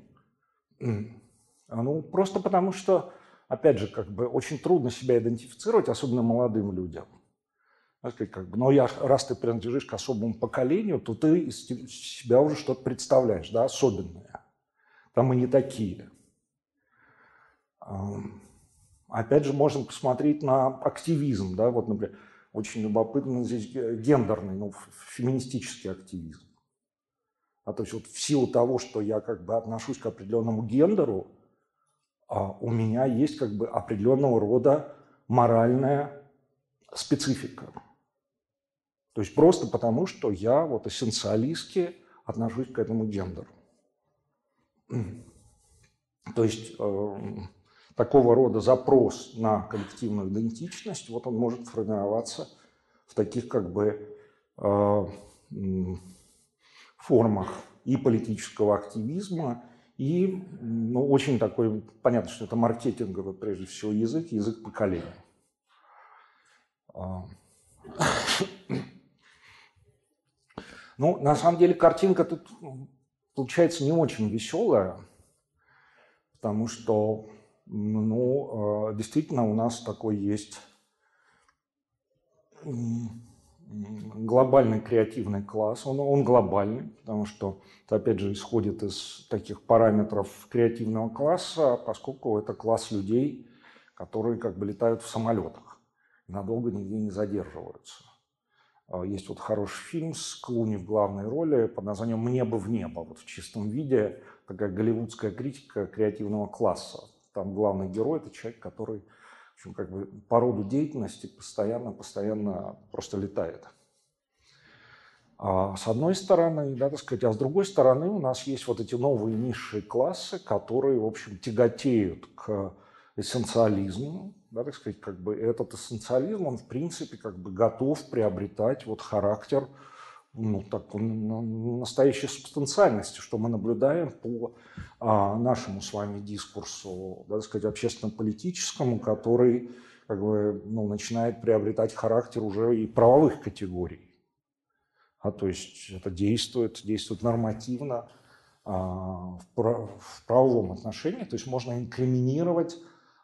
А, ну, просто потому что, опять же, как бы очень трудно себя идентифицировать, особенно молодым людям. Как бы, но я, раз ты принадлежишь к особому поколению, то ты из себя уже что-то представляешь, да, особенное. Там мы не такие. Опять же, можно посмотреть на активизм, да, вот, например, очень любопытно здесь гендерный, ну, феминистический активизм. А то есть вот в силу того, что я как бы отношусь к определенному гендеру, а у меня есть как бы определенного рода моральная специфика. То есть просто потому, что я вот эссенциалистски отношусь к этому гендеру. То есть э, такого рода запрос на коллективную идентичность, вот он может формироваться в таких как бы э, формах и политического активизма, и ну, очень такой, понятно, что это маркетинговый, прежде всего, язык, язык поколения. Ну, на самом деле, картинка тут получается не очень веселая, потому что, ну, а, действительно, у нас такой есть глобальный креативный класс, он, он глобальный, потому что это, опять же, исходит из таких параметров креативного класса, поскольку это класс людей, которые как бы летают в самолетах, надолго нигде не задерживаются. А, есть вот хороший фильм с Клуни в главной роли под названием «Мне бы в небо», вот в чистом виде, такая голливудская критика креативного класса. Там главный герой – это человек, который в общем, как бы по роду деятельности постоянно, постоянно просто летает. А с одной стороны, да, так сказать, а с другой стороны у нас есть вот эти новые низшие классы, которые, в общем, тяготеют к эссенциализму, да, так сказать, как бы этот эссенциализм, он в принципе как бы готов приобретать вот характер ну, так, настоящей субстанциальности, что мы наблюдаем по а, нашему с вами дискурсу, да, так сказать, общественно-политическому, который как бы, ну, начинает приобретать характер уже и правовых категорий. А, то есть это действует, действует нормативно а, в, в правовом отношении, то есть можно инкриминировать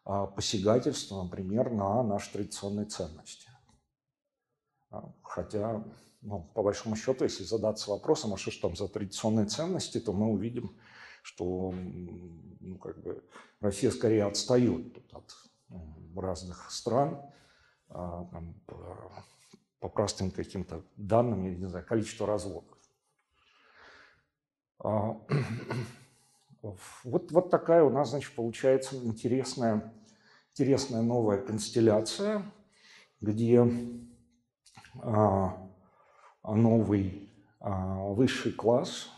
посягательство, например, на наши традиционные ценности. А, хотя ну, по большому счету, если задаться вопросом, а что ж там за традиционные ценности, то мы увидим, что ну, как бы Россия скорее отстает тут от разных стран а, там, по простым каким-то данным, я не знаю, количество разводов. А, вот, вот такая у нас, значит, получается интересная, интересная новая констелляция, где а, новый а, высший класс,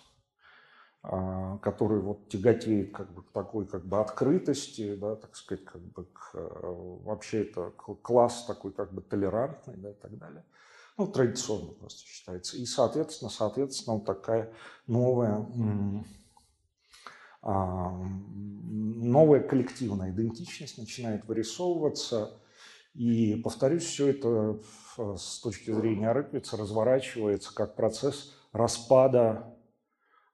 а, который вот тяготеет как бы к такой как бы открытости, да, так сказать, как бы к, вообще это класс такой как бы толерантный, да, и так далее. Ну, традиционно просто считается. И, соответственно, соответственно, вот такая новая, а, новая коллективная идентичность начинает вырисовываться. И, повторюсь, все это с точки зрения Рыквица разворачивается как процесс распада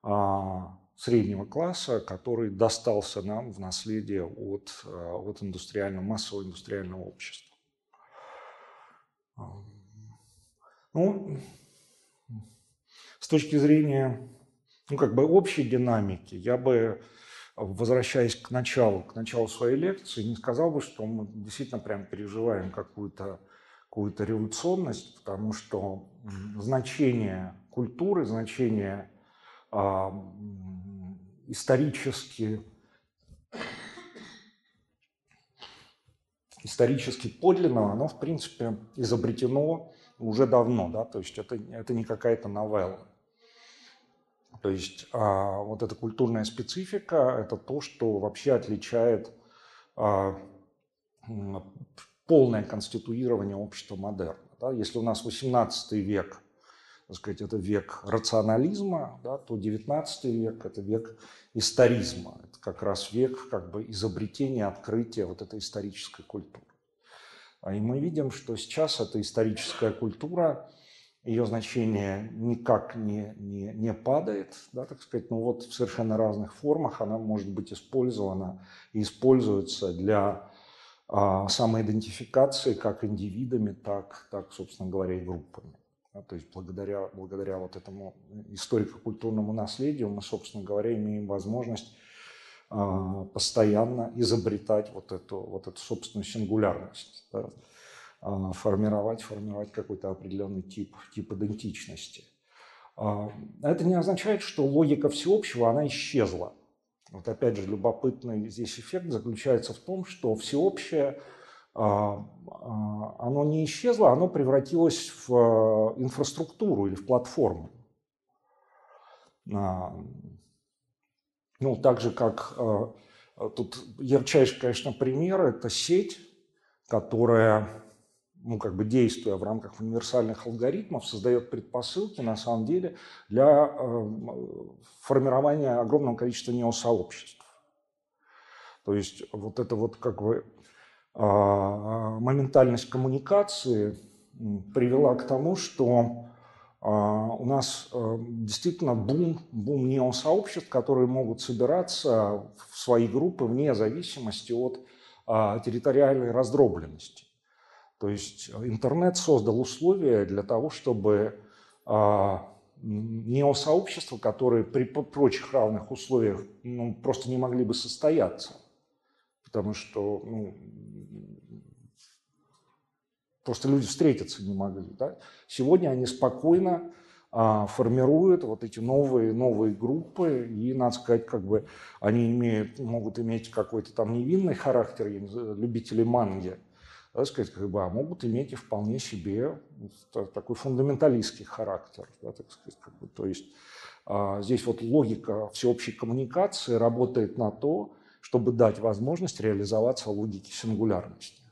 а, среднего класса, который достался нам в наследие от, а, от индустриального, массового индустриального общества. Ну, с точки зрения ну, как бы общей динамики, я бы, возвращаясь к началу, к началу своей лекции, не сказал бы, что мы действительно прям переживаем какую-то какую-то революционность, потому что значение культуры, значение э, исторически, исторически подлинного, оно, в принципе, изобретено уже давно, да, то есть это, это не какая-то новелла. То есть а, вот эта культурная специфика – это то, что вообще отличает а, полное конституирование общества модерна. Да? Если у нас 18 век, так сказать, это век рационализма, да, то 19 век – это век историзма. Это как раз век как бы изобретения, открытия вот этой исторической культуры. А И мы видим, что сейчас эта историческая культура, ее значение никак не, не, не падает, да, так сказать, но вот в совершенно разных формах она может быть использована и используется для а, самоидентификации как индивидами, так, так собственно говоря, и группами. Да, то есть благодаря, благодаря вот этому историко-культурному наследию мы, собственно говоря, имеем возможность а, постоянно изобретать вот эту, вот эту собственную сингулярность, да, формировать, формировать какой-то определенный тип, тип идентичности. А, это не означает, что логика всеобщего, она исчезла. Вот опять же, любопытный здесь эффект заключается в том, что всеобщее, а, а, оно не исчезло, оно превратилось в а, инфраструктуру или в платформу. Ну, так же, как тут ярчайший, конечно, пример – это сеть, которая ну, как бы действуя в рамках универсальных алгоритмов, создает предпосылки, на самом деле, для э, формирования огромного количества неосообществ. То есть вот эта вот как бы э, моментальность коммуникации привела к тому, что э, у нас э, действительно бум, бум неосообществ, которые могут собираться в свои группы вне зависимости от э, территориальной раздробленности. То есть интернет создал условия для того, чтобы а, неосообщества, которые при прочих равных условиях ну, просто не могли бы состояться, потому что ну, просто люди встретиться не могли. Да? Сегодня они спокойно а, формирует вот эти новые, новые группы, и, надо сказать, как бы они имеют, могут иметь какой-то там невинный характер, любители манги, так сказать, как бы, а могут иметь и вполне себе такой фундаменталистский характер, да, так сказать, как бы, то есть а, здесь вот логика всеобщей коммуникации работает на то, чтобы дать возможность реализоваться логике сингулярности.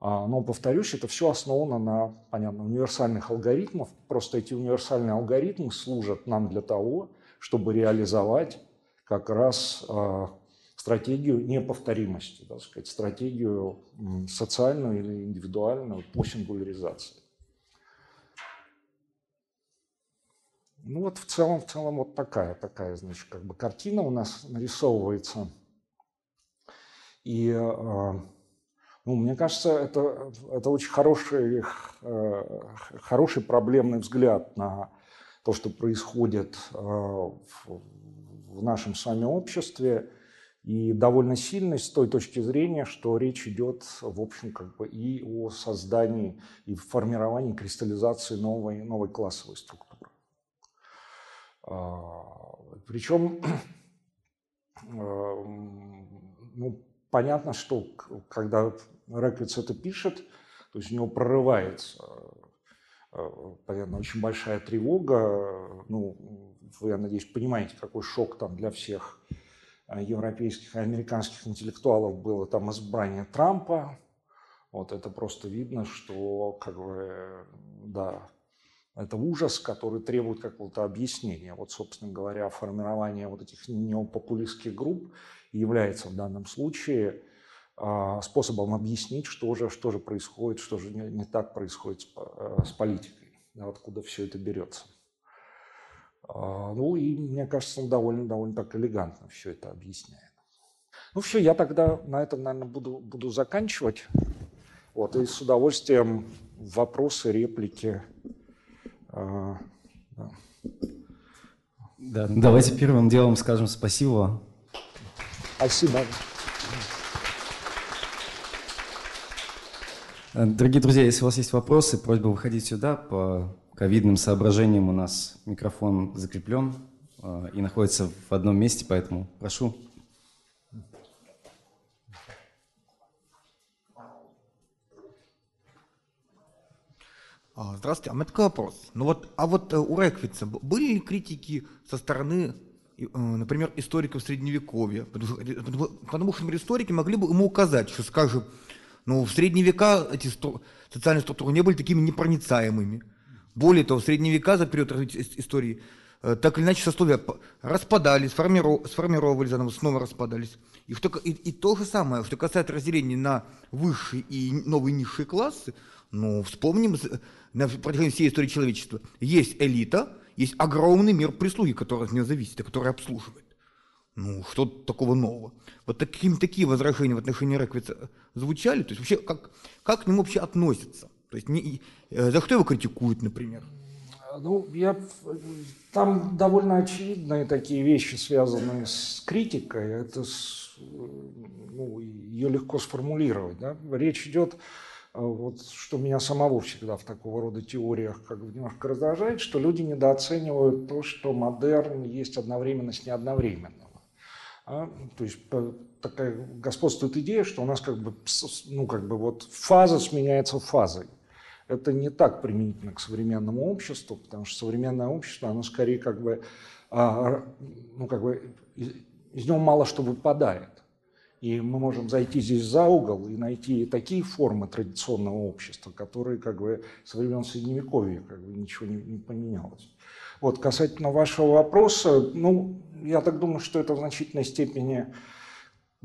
А, но, повторюсь, это все основано на, понятно, универсальных алгоритмах. Просто эти универсальные алгоритмы служат нам для того, чтобы реализовать как раз а, стратегию неповторимости, так сказать, стратегию социальную или индивидуальную по сингуляризации. Ну вот в целом, в целом вот такая, такая, значит, как бы картина у нас нарисовывается. И э, ну, мне кажется, это, это очень хороший, э, хороший проблемный взгляд на то, что происходит э, в, нашем с вами обществе, и довольно сильный с той точки зрения, что речь идет, в общем, как бы и о создании, и формировании, кристаллизации новой, новой классовой структуры. А, Причем ну, понятно, что когда Реквиц это пишет, то есть у него прорывается, а, понятно, очень большая тревога. Ну, вы, я надеюсь, понимаете, какой шок там для всех европейских и американских интеллектуалов было там избрание Трампа. Вот это просто видно, что как бы, да, это ужас, который требует какого-то объяснения. Вот, собственно говоря, формирование вот этих неопопулистских групп является в данном случае а, способом объяснить, что же, что же происходит, что же не, так происходит с, э, политикой, да, откуда все это берется. А, ну и мне кажется, он довольно, довольно так элегантно все это объясняет. Ну все, я тогда на этом, наверное, буду, буду заканчивать. Вот, и с удовольствием вопросы, реплики. А, да. Да, давайте первым делом скажем спасибо. Спасибо. Дорогие друзья, если у вас есть вопросы, просьба выходить сюда. По ковидным соображениям у нас микрофон закреплен а, и находится в одном месте, поэтому прошу. А, здравствуйте, а у меня такой вопрос. Ну вот, а вот э, у Реквица были ли критики со стороны, э, например, историков Средневековья? Потому, что, например, историки могли бы ему указать, что, скажем, ну, в средние века эти социальные структуры не были такими непроницаемыми. Более того, в средние века за период развития истории э, так или иначе сословия распадались, сформиров, сформировались, заново снова распадались. И, и, и то же самое, что касается разделения на высшие и новые низшие классы, ну, вспомним на протяжении всей истории человечества. Есть элита, есть огромный мир прислуги, который от нее зависит, и который обслуживает. Ну, что такого нового? Вот таким, такие возражения в отношении Реквица звучали? То есть вообще, как, как к нему вообще относятся? То есть не, э, за что его критикуют, например? Ну, я, там довольно очевидные такие вещи, связанные с критикой. Это с, ну, ее легко сформулировать. Да? Речь идет а вот что меня самого всегда в такого рода теориях как бы немножко раздражает, что люди недооценивают то, что модерн есть одновременность неодновременного. А? То есть такая господствует идея, что у нас как бы, ну, как бы вот фаза сменяется фазой. Это не так применительно к современному обществу, потому что современное общество, оно скорее как бы, а, ну, как бы из, из него мало что выпадает. И мы можем зайти здесь за угол и найти такие формы традиционного общества, которые как бы со времен Средневековья как бы ничего не, не поменялось. Вот, касательно вашего вопроса, ну, я так думаю, что это в значительной степени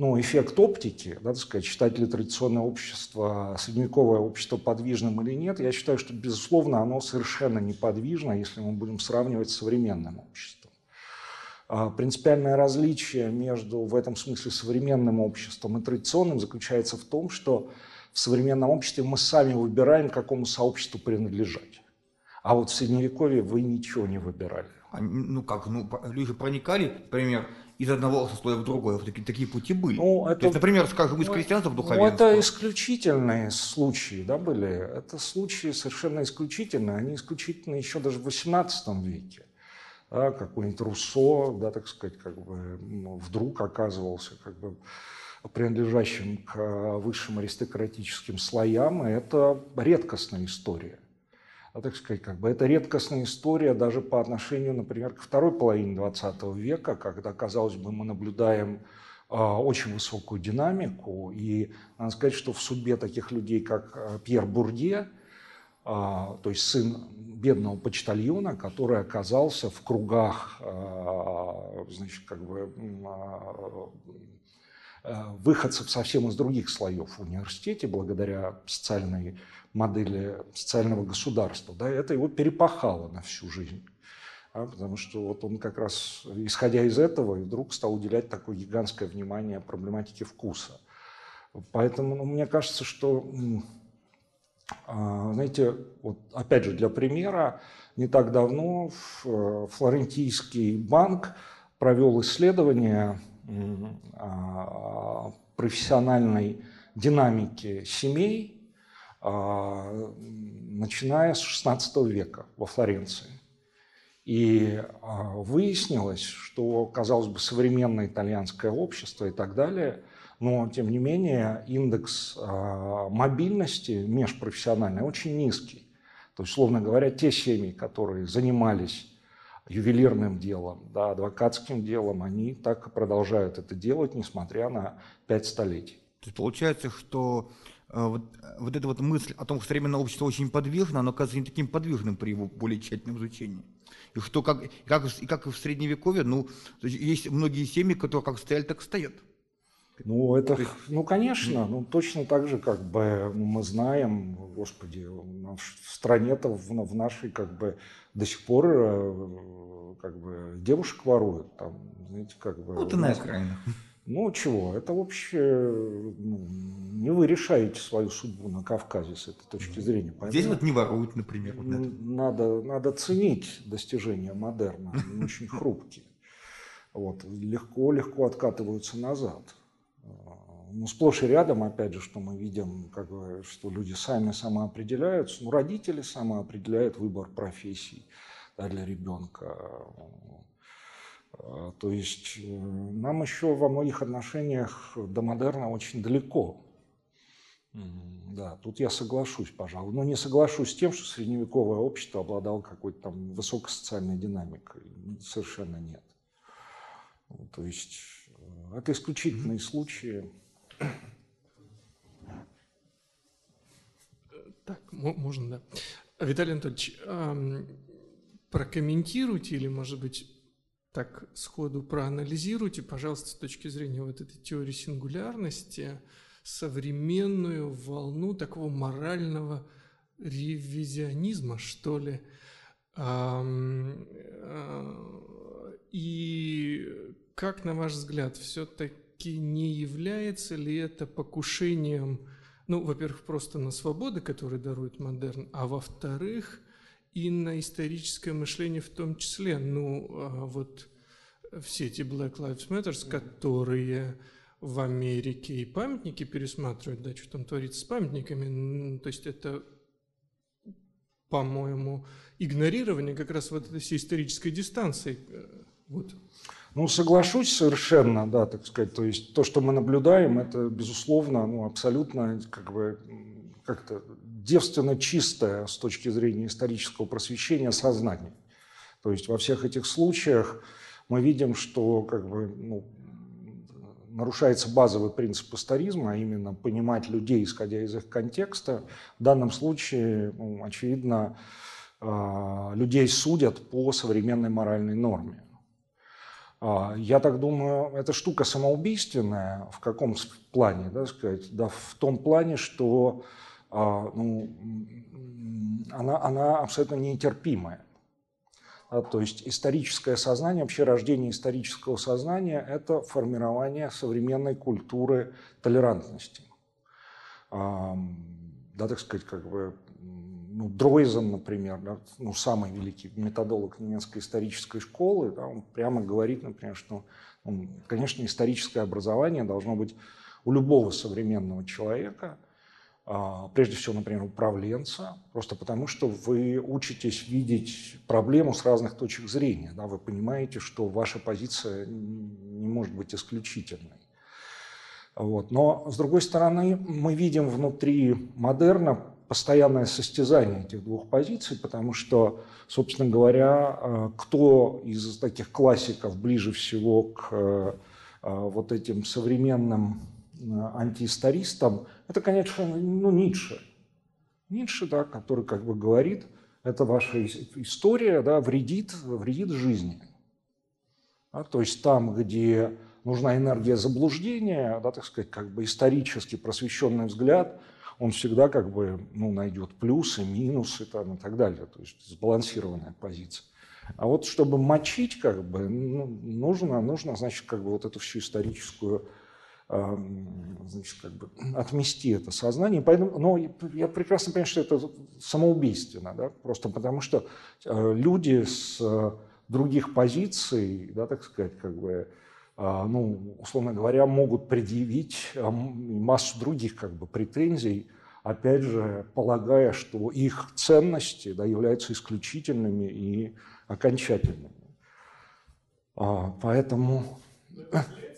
ну, эффект оптики, да, так сказать, считать ли традиционное общество, средневековое общество подвижным или нет, я считаю, что, безусловно, оно совершенно неподвижно, если мы будем сравнивать с современным обществом. А, принципиальное различие между в этом смысле современным обществом и традиционным заключается в том, что в современном обществе мы сами выбираем, какому сообществу принадлежать. А вот в Средневековье вы ничего не выбирали. Ну как, ну люди проникали, например, из одного сословия в другое. Вот такие, такие пути были. Ну, это, То есть, например, скажем, из ну, крестьянства в ну, духовенство. это исключительные случаи, да, были. Это случаи совершенно исключительные. Они исключительны еще даже в XVIII веке. Да, какой-нибудь Руссо, да, так сказать, как бы ну, вдруг оказывался как бы принадлежащим к высшим аристократическим слоям, и это редкостная история. А, так сказать, как бы это редкостная история даже по отношению, например, к второй половине XX века, когда, казалось бы, мы наблюдаем э, очень высокую динамику. И надо сказать, что в судьбе таких людей, как э, Пьер Бурдье, э, то есть сын бедного почтальона, который оказался в кругах значит, как бы, выходцев совсем из других слоев в университете, благодаря социальной модели социального государства, да, это его перепахало на всю жизнь. А, потому что вот он как раз, исходя из этого, вдруг стал уделять такое гигантское внимание проблематике вкуса. Поэтому ну, мне кажется, что, а, знаете, вот опять же для примера, не так давно э, Флорентийский банк провел исследование а, профессиональной динамики семей начиная с XVI века во Флоренции. И а, выяснилось, что, казалось бы, современное итальянское общество и так далее, но, тем не менее, индекс а, мобильности межпрофессиональный очень низкий. То есть, словно говоря, те семьи, которые занимались ювелирным делом, да, адвокатским делом, они так и продолжают это делать, несмотря на пять столетий. То есть получается, что вот, вот эта вот мысль о том, что современное общество очень подвижно, оно оказывается не таким подвижным при его более тщательном изучении. И что как, как, и как и в Средневековье, ну, есть многие семьи, которые как стояли, так стоят. Ну, это, ну, конечно, ну, точно так же, как бы мы знаем, господи, в стране-то, в, в нашей, как бы, до сих пор, э, как бы, девушек воруют, там, знаете, как бы... Вот и на окраинах. Ну, чего, это вообще, ну, не вы решаете свою судьбу на Кавказе с этой точки зрения. Поэтому Здесь вот не воруют, например. Вот надо, надо ценить достижения модерна, они очень хрупкие. Вот, легко, легко откатываются назад. Ну, сплошь и рядом, опять же, что мы видим, как бы, что люди сами самоопределяются. Ну, родители самоопределяют выбор профессий да, для ребенка. А, то есть э, нам еще во многих отношениях до модерна очень далеко. Да, тут я соглашусь, пожалуй. Но не соглашусь с тем, что средневековое общество обладало какой-то там высокой социальной динамикой. Совершенно нет. То есть э, это исключительные случаи. Так, можно, да. Виталий Анатольевич, прокомментируйте или, может быть, так сходу проанализируйте, пожалуйста, с точки зрения вот этой теории сингулярности, современную волну такого морального ревизионизма, что ли. А, и как, на ваш взгляд, все-таки не является ли это покушением, ну, во-первых, просто на свободы, которые дарует модерн, а во-вторых, и на историческое мышление в том числе. Ну, а вот все эти Black Lives Matter, которые в Америке и памятники пересматривают, да, что там творится с памятниками, то есть это, по-моему, игнорирование как раз вот этой всей исторической дистанции. Э, вот. Ну, соглашусь совершенно, да, так сказать. То есть то, что мы наблюдаем, это, безусловно, ну, абсолютно как бы как-то девственно чистое с точки зрения исторического просвещения сознание. То есть во всех этих случаях мы видим, что как бы, ну, нарушается базовый принцип историзма, а именно понимать людей, исходя из их контекста. В данном случае, ну, очевидно, а, людей судят по современной моральной норме. А, я так думаю, эта штука самоубийственная в каком плане, да, сказать, да, в том плане, что ну, она, она абсолютно нетерпимая. А, то есть историческое сознание, вообще рождение исторического сознания – это формирование современной культуры толерантности. А, да, так сказать, как бы ну, Дройзен, например, да, ну, самый великий методолог немецкой исторической школы, да, он прямо говорит, например, что, ну, конечно, историческое образование должно быть у любого современного человека, а, прежде всего, например, управленца, просто потому что вы учитесь видеть проблему с разных точек зрения. Да, вы понимаете, что ваша позиция не может быть исключительной. Вот. Но, с другой стороны, мы видим внутри модерна постоянное состязание этих двух позиций, потому что, собственно говоря, э, кто из таких классиков ближе всего к э, вот этим современным э, антиистористам, это, конечно, ну, Ницше. Ницше, да, который как бы говорит, это ваша история да, вредит, вредит жизни. Да, то есть там, где нужна энергия заблуждения, да, так сказать, как бы исторически просвещенный взгляд – он всегда как бы ну, найдет плюсы, минусы там, и так далее. То есть сбалансированная позиция. А вот чтобы мочить, как бы, ну, нужно, нужно, значит, как бы вот эту всю историческую, значит, как бы отмести это сознание. Поэтому, но я прекрасно понимаю, что это самоубийственно, да, просто потому что э, люди с э, других позиций, да, так сказать, как бы, а, ну, условно говоря, могут предъявить массу других как бы, претензий, опять же, полагая, что их ценности да, являются исключительными и окончательными. А, поэтому...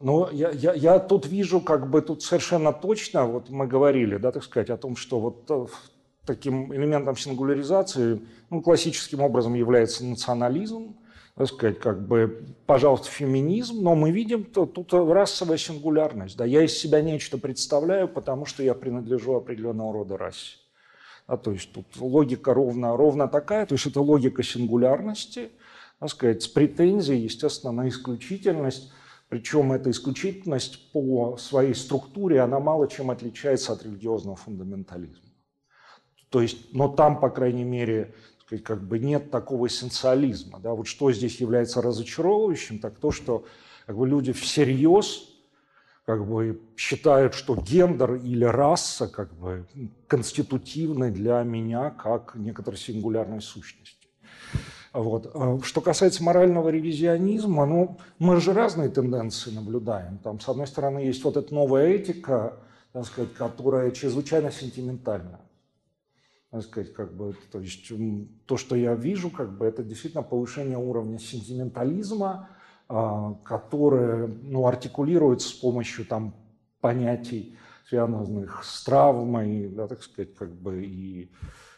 Но я, я, я тут вижу, как бы тут совершенно точно, вот мы говорили, да, так сказать, о том, что вот э, таким элементом сингуляризации ну, классическим образом является национализм, так сказать, как бы, пожалуйста, феминизм, но мы видим то, тут расовая сингулярность. Да, я из себя нечто представляю, потому что я принадлежу определенного рода расе. Да, то есть тут логика ровно, ровно такая, то есть это логика сингулярности, так сказать, с претензией, естественно, на исключительность, причем эта исключительность по своей структуре, она мало чем отличается от религиозного фундаментализма. То есть, но там, по крайней мере, как бы нет такого эссенциализма. Да? Вот что здесь является разочаровывающим, так то, что как бы, люди всерьез как бы, считают, что гендер или раса как бы, конститутивны для меня как некоторой сингулярной сущности. Вот. А что касается морального ревизионизма, ну, мы же разные тенденции наблюдаем. Там, с одной стороны, есть вот эта новая этика, так сказать, которая чрезвычайно сентиментальна так сказать, как бы, то есть то, что я вижу, как бы, это действительно повышение уровня сентиментализма, а, которое ну, артикулируется с помощью там, понятий, связанных с травмой, да, так сказать, как бы, и,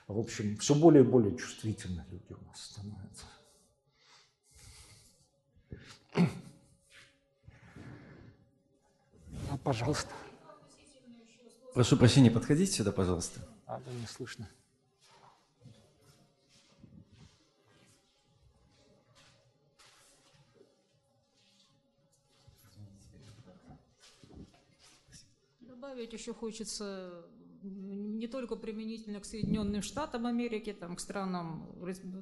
в общем, все более и более чувствительны люди у нас становятся. А, пожалуйста. Прошу прощения, подходите сюда, пожалуйста. А, да, не слышно. Добавить еще хочется не только применительно к Соединенным Штатам Америки, там, к странам,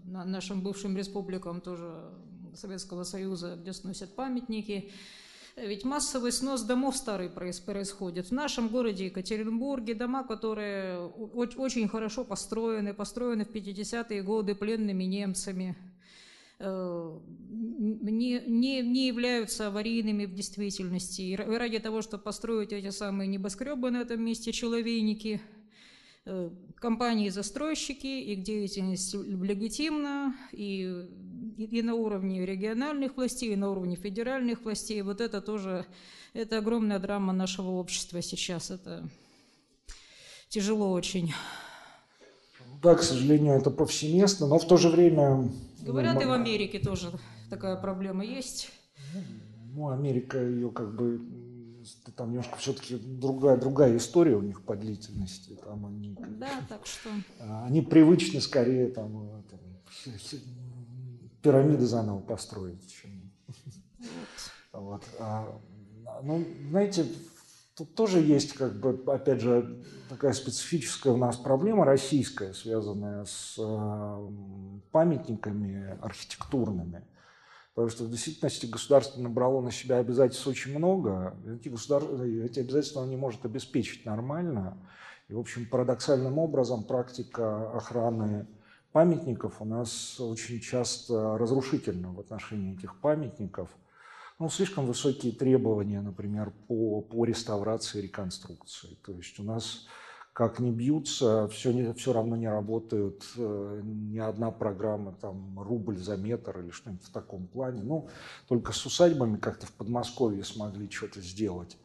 нашим бывшим республикам тоже Советского Союза, где сносят памятники. Ведь массовый снос домов старый происходит. В нашем городе Екатеринбурге дома, которые очень хорошо построены, построены в 50-е годы пленными немцами, не, не, не являются аварийными в действительности. И ради того, чтобы построить эти самые небоскребы на этом месте, человейники, э, компании-застройщики, их деятельность легитимна, и, и на уровне региональных властей, и на уровне федеральных властей. Вот это тоже, это огромная драма нашего общества сейчас. Это тяжело очень. Да, к сожалению, это повсеместно, но в то же время Говорят, и в Америке тоже такая проблема есть. Ну, Америка ее как бы там немножко все-таки другая, другая история у них по длительности. Там они, да, так что. А, они привычны скорее там, там пирамиды заново построить, чем. Вот. Вот. А, ну, знаете, тут тоже есть, как бы, опять же, такая специфическая у нас проблема российская, связанная с э, памятниками архитектурными. Потому что в действительности государство набрало на себя обязательств очень много. Эти, государ... эти обязательства оно не может обеспечить нормально. И, в общем, парадоксальным образом практика охраны памятников у нас очень часто разрушительна в отношении этих памятников. Ну, слишком высокие требования, например, по, по реставрации и реконструкции. То есть у нас как не бьются, все, не, все равно не работают э, ни одна программа, там, рубль за метр или что-нибудь в таком плане. Ну, только с усадьбами как-то в Подмосковье смогли что-то сделать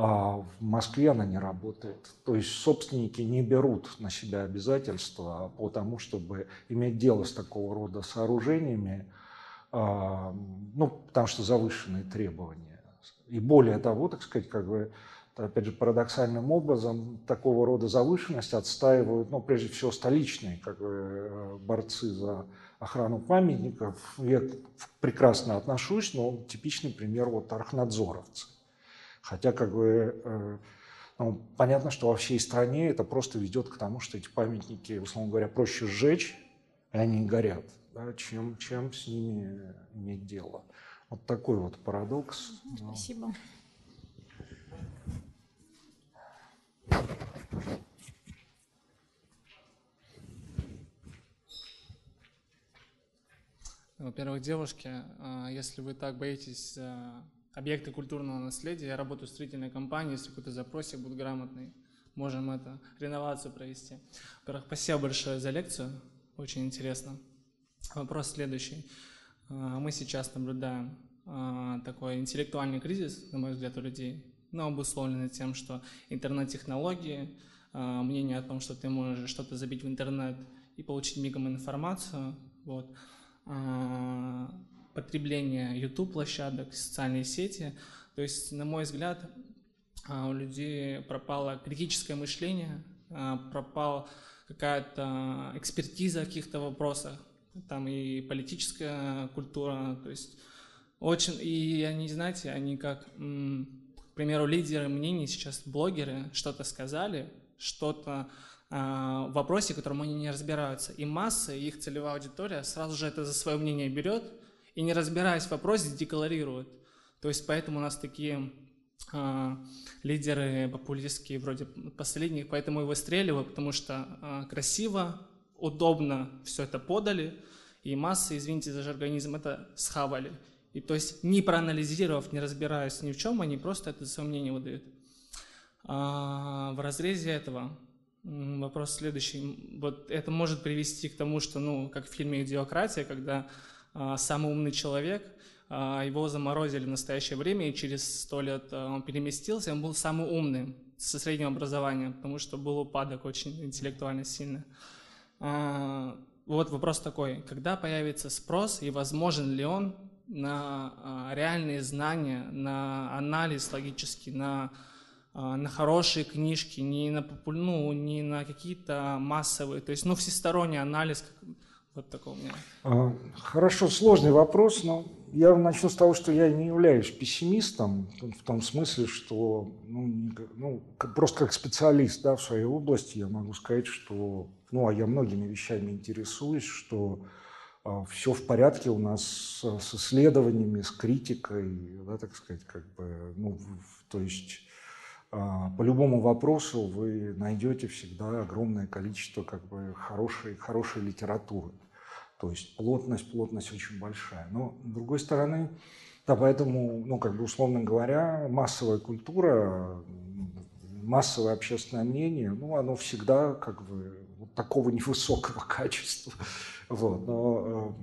а в Москве она не работает. То есть собственники не берут на себя обязательства по тому, чтобы иметь дело с такого рода сооружениями, ну, потому что завышенные требования. И более того, так сказать, как бы, опять же, парадоксальным образом такого рода завышенность отстаивают, ну, прежде всего, столичные как бы, борцы за охрану памятников. Я прекрасно отношусь, но типичный пример вот архнадзоровцы Хотя, как бы, э, ну, понятно, что во всей стране это просто ведет к тому, что эти памятники, условно говоря, проще сжечь, и они горят, да, чем, чем с ними иметь дело. Вот такой вот парадокс. Спасибо. Во-первых, девушки, а, если вы так боитесь объекты культурного наследия. Я работаю в строительной компании, если какой-то запросик будет грамотный, можем это, реновацию провести. Во-первых, спасибо большое за лекцию, очень интересно. Вопрос следующий. А, мы сейчас наблюдаем а, такой интеллектуальный кризис, на мой взгляд, у людей, но обусловленный тем, что интернет-технологии, а, мнение о том, что ты можешь что-то забить в интернет и получить мигом информацию, вот, потребление YouTube-площадок, социальные сети. То есть, на мой взгляд, у людей пропало критическое мышление, пропала какая-то экспертиза в каких-то вопросах, там и политическая культура, то есть очень, и они, знаете, они как, к примеру, лидеры мнений сейчас, блогеры, что-то сказали, что-то а, в вопросе, в котором они не разбираются, и масса, и их целевая аудитория сразу же это за свое мнение берет, и не разбираясь в вопросе, декларируют. То есть поэтому у нас такие э, лидеры популистские вроде последних, поэтому и выстреливают, потому что э, красиво, удобно все это подали, и массы, извините за жаргонизм, это схавали. И то есть не проанализировав, не разбираясь ни в чем, они просто это сомнение выдают. А, в разрезе этого вопрос следующий. Вот это может привести к тому, что, ну, как в фильме «Идиократия», когда а, самый умный человек, а, его заморозили в настоящее время, и через сто лет а, он переместился, он был самый умный со средним образованием, потому что был упадок очень интеллектуально сильный. Вот вопрос такой, когда появится спрос и возможен ли он на реальные знания, на анализ логический, на, на хорошие книжки, не на, ну, не на какие-то массовые, то есть ну, всесторонний анализ, вот такого у меня. А, хорошо, сложный вопрос, но я начну с того, что я не являюсь пессимистом, в том смысле, что ну, ну, просто как специалист да, в своей области я могу сказать, что, ну, а я многими вещами интересуюсь, что а, все в порядке у нас с, с исследованиями, с критикой, да, так сказать, как бы, ну, то есть а, по любому вопросу вы найдете всегда огромное количество как бы хорошей, хорошей литературы. То есть плотность, плотность очень большая. Но с другой стороны, да, поэтому, ну, как бы условно говоря, массовая культура, массовое общественное мнение, ну, оно всегда как бы вот такого невысокого качества. Вот. Но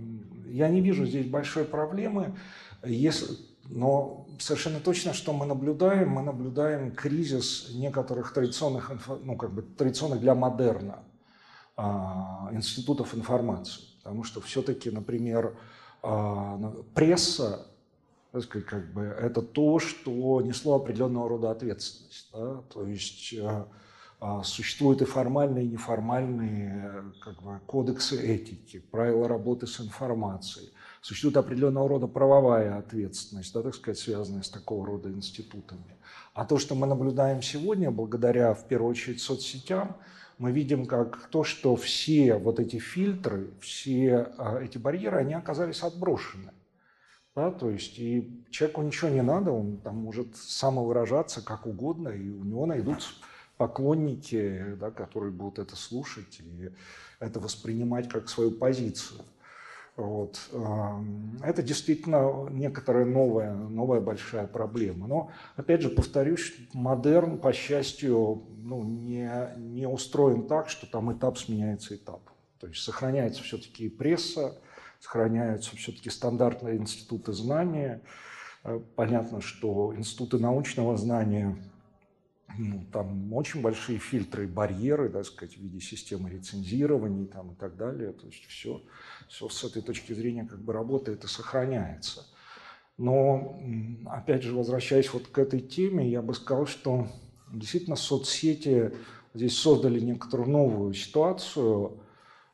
э, я не вижу здесь большой проблемы, если, но совершенно точно, что мы наблюдаем, мы наблюдаем кризис некоторых традиционных, ну, как бы традиционных для модерна а, институтов информации. Потому что все-таки, например, а, пресса, так сказать, как бы, это то, что несло определенного рода ответственность. Да? То есть а, а, существуют и формальные, и неформальные как бы, кодексы этики, правила работы с информацией. Существует определенного рода правовая ответственность, да, так сказать, связанная с такого рода институтами. А то, что мы наблюдаем сегодня, благодаря, в первую очередь, соцсетям, мы видим как то, что все вот эти фильтры, все а, эти барьеры, они оказались отброшены. Да, то есть и человеку ничего не надо, он там может самовыражаться как угодно, и у него найдутся поклонники, да, которые будут это слушать и это воспринимать как свою позицию. Вот. Это действительно некоторая новая, новая большая проблема. Но, опять же, повторюсь, модерн, по счастью, ну, не, не устроен так, что там этап сменяется этапом. То есть сохраняется все-таки пресса, сохраняются все-таки стандартные институты знания. Э, понятно, что институты научного знания ну, там очень большие фильтры и барьеры, так сказать, в виде системы рецензирования там, и так далее. То есть все, все с этой точки зрения как бы работает и сохраняется. Но, опять же, возвращаясь вот к этой теме, я бы сказал, что действительно соцсети здесь создали некоторую новую ситуацию,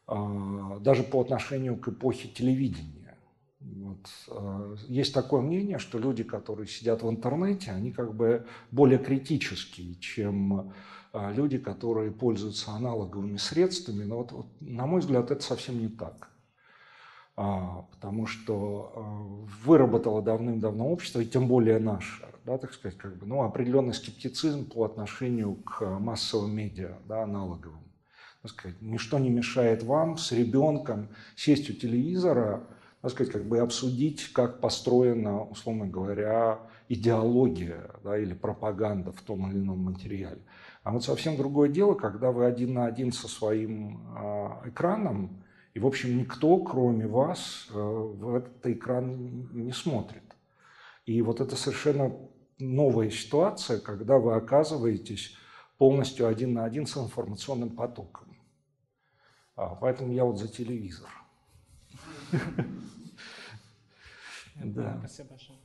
а, даже по отношению к эпохе телевидения. Вот. Э, есть такое мнение, что люди, которые сидят в интернете, они как бы более критические, чем э, люди, которые пользуются аналоговыми средствами. Но вот, вот, на мой взгляд, это совсем не так. А, потому что выработало давным-давно общество, и тем более наше, да, так сказать, как бы, ну, определенный скептицизм по отношению к массовым медиа, да, аналоговым. Так сказать, ничто не мешает вам с ребенком сесть у телевизора – так сказать, как бы обсудить, как построена, условно говоря, идеология да, или пропаганда в том или ином материале. А вот совсем другое дело, когда вы один на один со своим э, экраном, и, в общем, никто, кроме вас, э, в этот экран не смотрит. И вот это совершенно новая ситуация, когда вы оказываетесь полностью один на один с информационным потоком. А, поэтому я вот за телевизор. Да. Спасибо большое.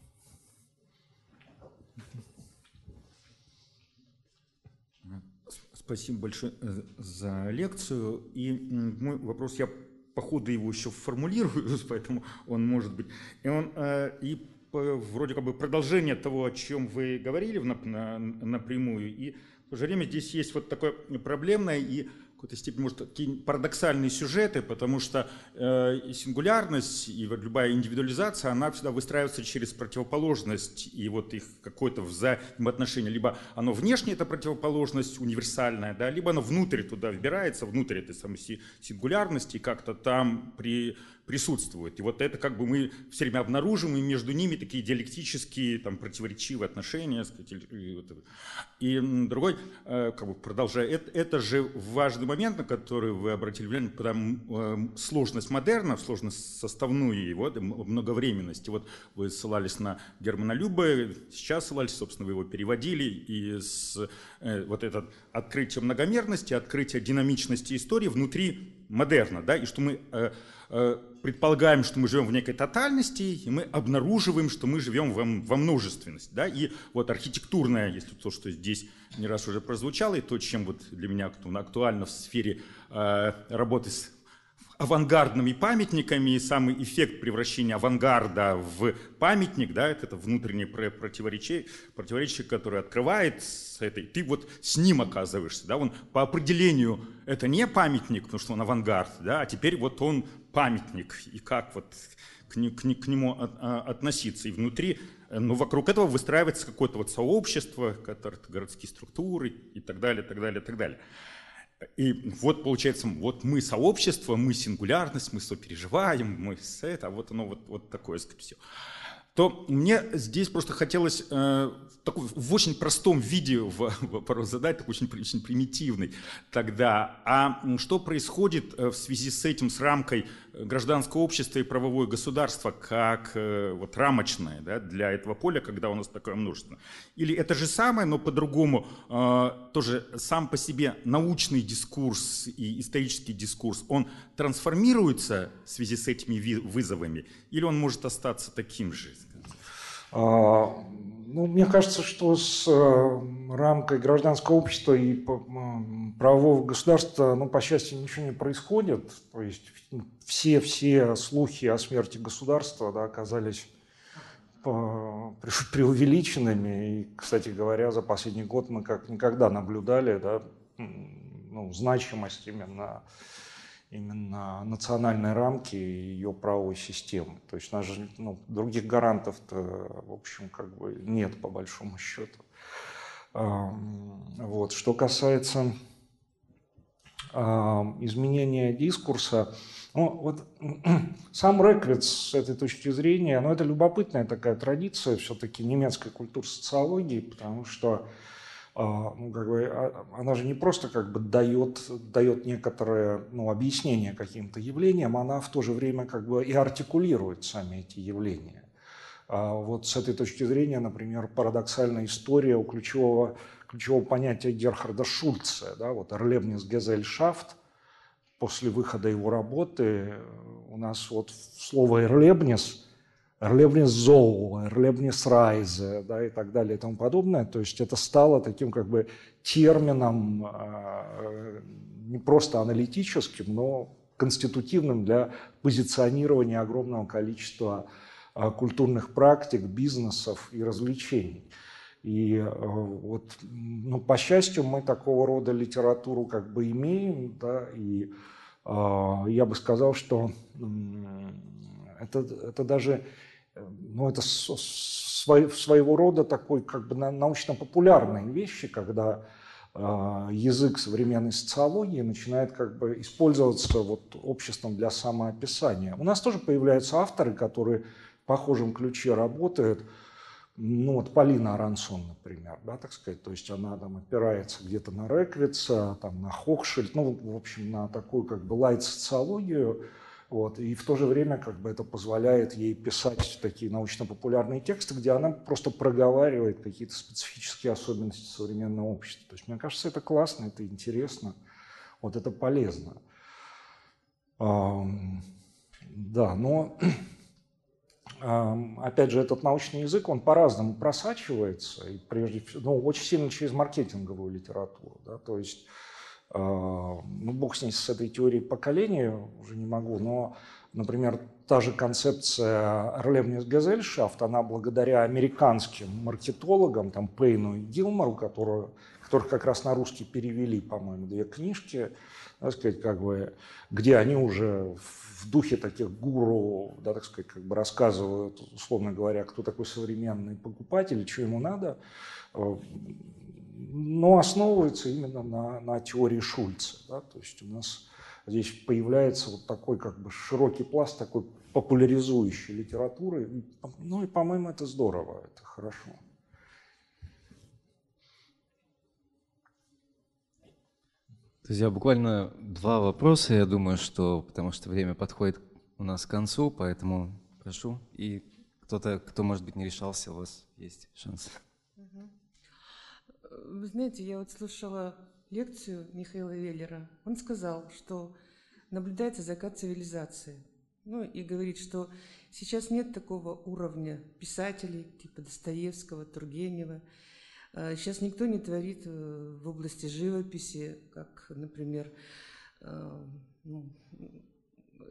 Спасибо большое э, за лекцию. И мой вопрос, я по ходу его еще формулирую, поэтому он может быть. И он э, и вроде как бы продолжение того, о чем вы говорили напрямую. И в то же время здесь есть вот такое проблемное и какой-то степени, может, такие парадоксальные сюжеты, потому что э, сингулярность, и вот любая индивидуализация, она всегда выстраивается через противоположность и вот их какое-то взаимоотношение. Либо оно внешне, это противоположность универсальная, да, либо оно внутрь туда вбирается, внутрь этой самой сингулярности, как-то там при присутствует. И вот это как бы мы все время обнаружим, и между ними такие диалектические, там, противоречивые отношения. Сказать, и, и другой, э, как бы продолжая, это, это же важный момент, на который вы обратили внимание, потому э, сложность модерна, сложность составную его, многовременности. Вот вы ссылались на Германа Люба, сейчас ссылались, собственно, вы его переводили, и с, э, вот это открытие многомерности, открытие динамичности истории внутри модерна, да, и что мы Э, предполагаем, что мы живем в некой тотальности, и мы обнаруживаем, что мы живем во, во множественности. Да? И вот архитектурное, если то, что здесь не раз уже прозвучало, и то, чем вот для меня актуально в сфере э, работы с авангардными памятниками, и самый эффект превращения авангарда в памятник, да, это, это внутреннее противоречие, противоречие, которое открывает с этой, ты вот с ним оказываешься, да, он по определению это не памятник, потому что он авангард, да, а теперь вот он памятник, и как вот к, к, к нему а, относиться, и внутри, ну, вокруг этого выстраивается какое-то вот сообщество, городские структуры и так далее, так далее, так далее. И вот получается, вот мы сообщество, мы сингулярность, мы сопереживаем, мы это, а вот оно вот, вот такое, сказать, все то мне здесь просто хотелось э, такой, в очень простом виде вопрос задать, такой очень, очень примитивный тогда. А что происходит э, в связи с этим, с рамкой э, гражданского общества и правовое государство, как э, вот рамочное да, для этого поля, когда у нас такое множество? Или это же самое, но по-другому, э, тоже сам по себе научный дискурс и исторический дискурс, он трансформируется в связи с этими вызовами, или он может остаться таким же? А, ну, мне кажется, что с э, рамкой гражданского общества и правового государства, ну, по счастью, ничего не происходит. То есть все-все слухи о смерти государства да, оказались преувеличенными. И, кстати говоря, за последний год мы как никогда наблюдали да, ну, значимость именно именно национальной рамки и ее правовой системы. То есть нас же ну, других гарантов-то, в общем, как бы нет по большому счету. Вот. Что касается изменения дискурса, ну, вот сам Реквиц с этой точки зрения, ну, это любопытная такая традиция все-таки немецкой культуры социологии, потому что как бы, а, она же не просто как бы дает, дает некоторое ну, объяснение каким-то явлениям, она в то же время как бы и артикулирует сами эти явления. А вот с этой точки зрения, например, парадоксальная история у ключевого, ключевого понятия Герхарда Шульца, да, вот «Эрлебнис Гезельшафт», после выхода его работы у нас вот слово «эрлебнис» Эрлебнис Зоу, Эрлебнис Райзе да, и так далее и тому подобное. То есть это стало таким как бы термином э, не просто аналитическим, но конститутивным для позиционирования огромного количества э, культурных практик, бизнесов и развлечений. И э, вот, ну, по счастью, мы такого рода литературу как бы имеем, да, и э, я бы сказал, что это, это даже ну, это своего рода такой как бы научно-популярные вещи, когда а, язык современной социологии начинает как бы использоваться вот обществом для самоописания. У нас тоже появляются авторы, которые в похожем ключе работают. Ну вот Полина Арансон, например, да, так сказать, то есть она там опирается где-то на Реквица, там, на Хохшельд, ну, в общем, на такую как бы лайт-социологию, вот. И в то же время как бы это позволяет ей писать такие научно-популярные тексты, где она просто проговаривает какие-то специфические особенности современного общества. То есть мне кажется, это классно, это интересно, вот это полезно. Да, но опять же, этот научный язык, он по-разному просачивается, и прежде всего, ну, очень сильно через маркетинговую литературу. Да, то есть ну, бог с ней, с этой теорией поколения, уже не могу, но, например, та же концепция Релевнис Газельшафт, она благодаря американским маркетологам, там, Пейну и Гилмору, которую, которых как раз на русский перевели, по-моему, две книжки, так сказать, как бы, где они уже в духе таких гуру, да, так сказать, как бы рассказывают, условно говоря, кто такой современный покупатель, что ему надо, но основывается именно на, на теории Шульца. Да? То есть у нас здесь появляется вот такой как бы широкий пласт такой популяризующей литературы. Ну и, по-моему, это здорово, это хорошо. Друзья, буквально два вопроса, я думаю, что потому что время подходит у нас к концу, поэтому прошу. И кто-то, кто, может быть, не решался, у вас есть шанс. Вы знаете, я вот слушала лекцию Михаила Веллера. Он сказал, что наблюдается закат цивилизации. Ну и говорит, что сейчас нет такого уровня писателей, типа Достоевского, Тургенева. А, сейчас никто не творит э, в области живописи, как, например, э, ну,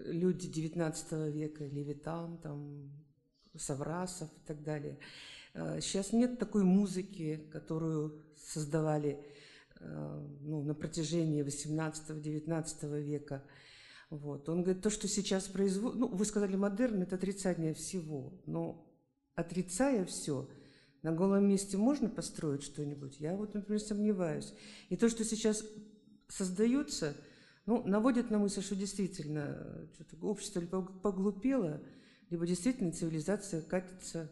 люди XIX века, Левитан, там, Саврасов и так далее. Сейчас а, нет такой музыки, которую создавали э, ну, на протяжении 18-19 века. Вот. Он говорит, то, что сейчас производит, ну, вы сказали модерн, это отрицание всего, но отрицая все, на голом месте можно построить что-нибудь? Я вот, например, сомневаюсь. И то, что сейчас создается, ну, наводит на мысль, что действительно общество либо поглупело, либо действительно цивилизация катится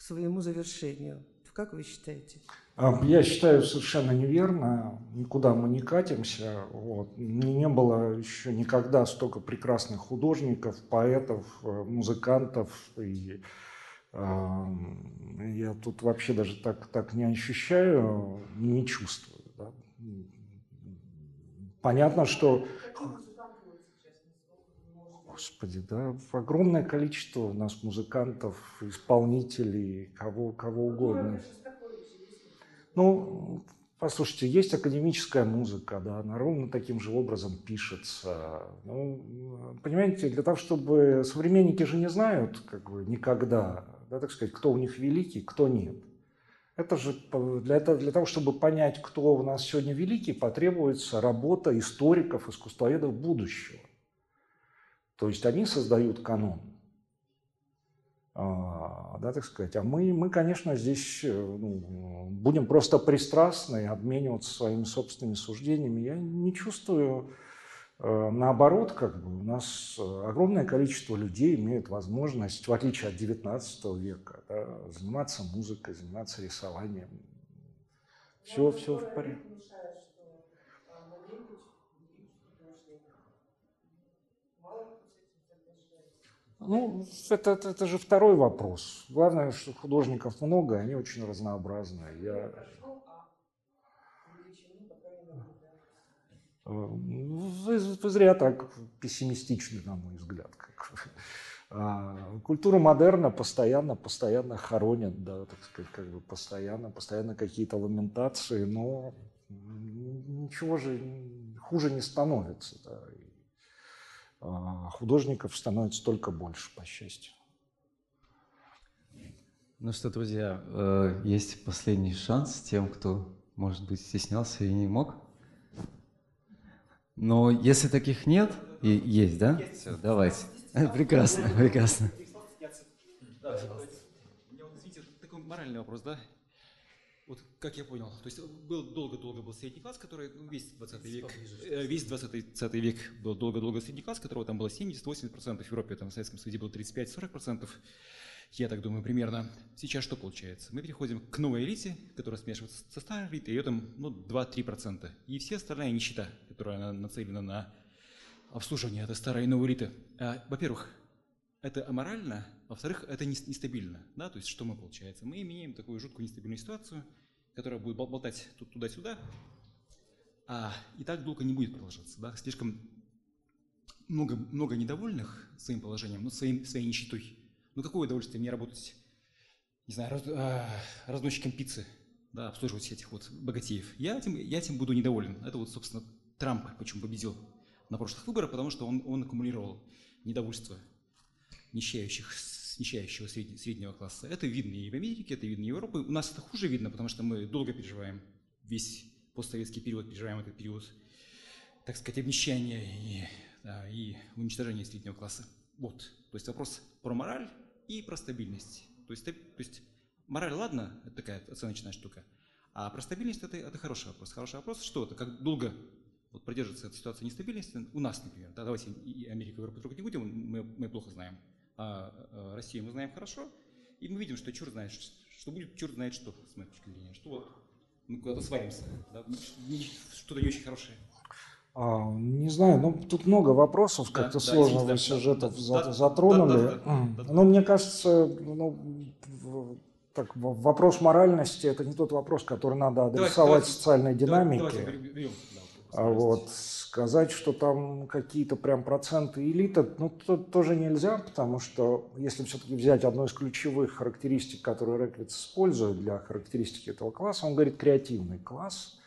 к своему завершению. Как вы считаете? А, я считаю совершенно неверно. Никуда мы не катимся. Вот. Не было еще никогда столько прекрасных художников, поэтов, э, музыкантов. И, э, я тут вообще даже так, так не ощущаю, не чувствую. Да. Понятно, что... Господи, да, огромное количество у нас музыкантов, исполнителей, кого, кого угодно. Ну, послушайте, есть академическая музыка, да, она ровно таким же образом пишется. Ну, понимаете, для того, чтобы современники же не знают, как бы, никогда, да, так сказать, кто у них великий, кто нет. Это же для, этого, для того, чтобы понять, кто у нас сегодня великий, потребуется работа историков, искусствоведов будущего. То есть они создают канон. А, да, так сказать. А мы, мы конечно, здесь э, ну, будем просто пристрастны, обмениваться своими собственными суждениями. Я не чувствую, э, наоборот, как бы у нас огромное количество людей имеют возможность, в отличие от XIX века, да, заниматься музыкой, заниматься рисованием. Все, все в порядке. Ну, это, это, это же второй вопрос. Главное, что художников много, они очень разнообразные. Я... Вы, вы зря так пессимистичны, на мой взгляд. А, культура модерна постоянно, постоянно хоронят, да, так сказать, как бы постоянно, постоянно какие-то ламентации, но ничего же хуже не становится. Да. А, художников становится только больше, по счастью. Ну что, друзья, э, есть последний шанс тем, кто, может быть, стеснялся и не мог. Но если таких нет, и есть, да? Все, давайте. Прекрасно, прекрасно. У меня вот, извините, такой моральный вопрос, да? Вот как я понял, то есть был долго-долго был средний класс, который ну, весь 20 век, э, весь 20, 20 век был долго-долго средний класс, которого там было 70-80%, в Европе, там в Советском Союзе было 35-40%, я так думаю, примерно. Сейчас что получается? Мы переходим к новой элите, которая смешивается со старой элитой, ее там ну, 2-3%. И все остальная нищета, которая нацелена на обслуживание этой старой и новой элиты. А, во-первых, это аморально, во-вторых, это нестабильно. Да? То есть что мы получается? Мы имеем такую жуткую нестабильную ситуацию – которая будет болтать тут туда-сюда, а и так долго не будет продолжаться. Да? Слишком много, много недовольных своим положением, ну, своим, своей нищетой. Ну какое удовольствие мне работать, не знаю, раз, а, разносчиком пиццы, да, обслуживать этих вот богатеев. Я этим, я этим буду недоволен. Это вот, собственно, Трамп почему победил на прошлых выборах, потому что он, он аккумулировал недовольство нищающих нищающего среднего класса. Это видно и в Америке, это видно и в Европе. У нас это хуже видно, потому что мы долго переживаем весь постсоветский период, переживаем этот период, так сказать, обнищания и, да, и уничтожения среднего класса. Вот. То есть вопрос про мораль и про стабильность. То есть, то есть мораль, ладно, это такая оценочная штука, а про стабильность это, это хороший вопрос. Хороший вопрос, что это, как долго вот продержится эта ситуация нестабильности у нас, например. Да, давайте и Америку и Европу трогать не будем, мы, мы плохо знаем а Россию мы знаем хорошо, и мы видим, что черт знает, что будет черт знает что, с моей точки зрения, что вот мы куда-то свалимся, да, что-то не очень хорошее. А, не знаю, ну тут много вопросов, как-то да, сложно да, вы сюжетов да, за, затронули. Да, да, да, да, да. Но мне кажется, ну, так, вопрос моральности это не тот вопрос, который надо адресовать давайте, социальной динамике. Давайте, давайте берем, да, вот, сказать, что там какие-то прям проценты элиты, ну, то, тоже нельзя, потому что если все-таки взять одну из ключевых характеристик, которую Реклиц использует для характеристики этого класса, он говорит креативный класс,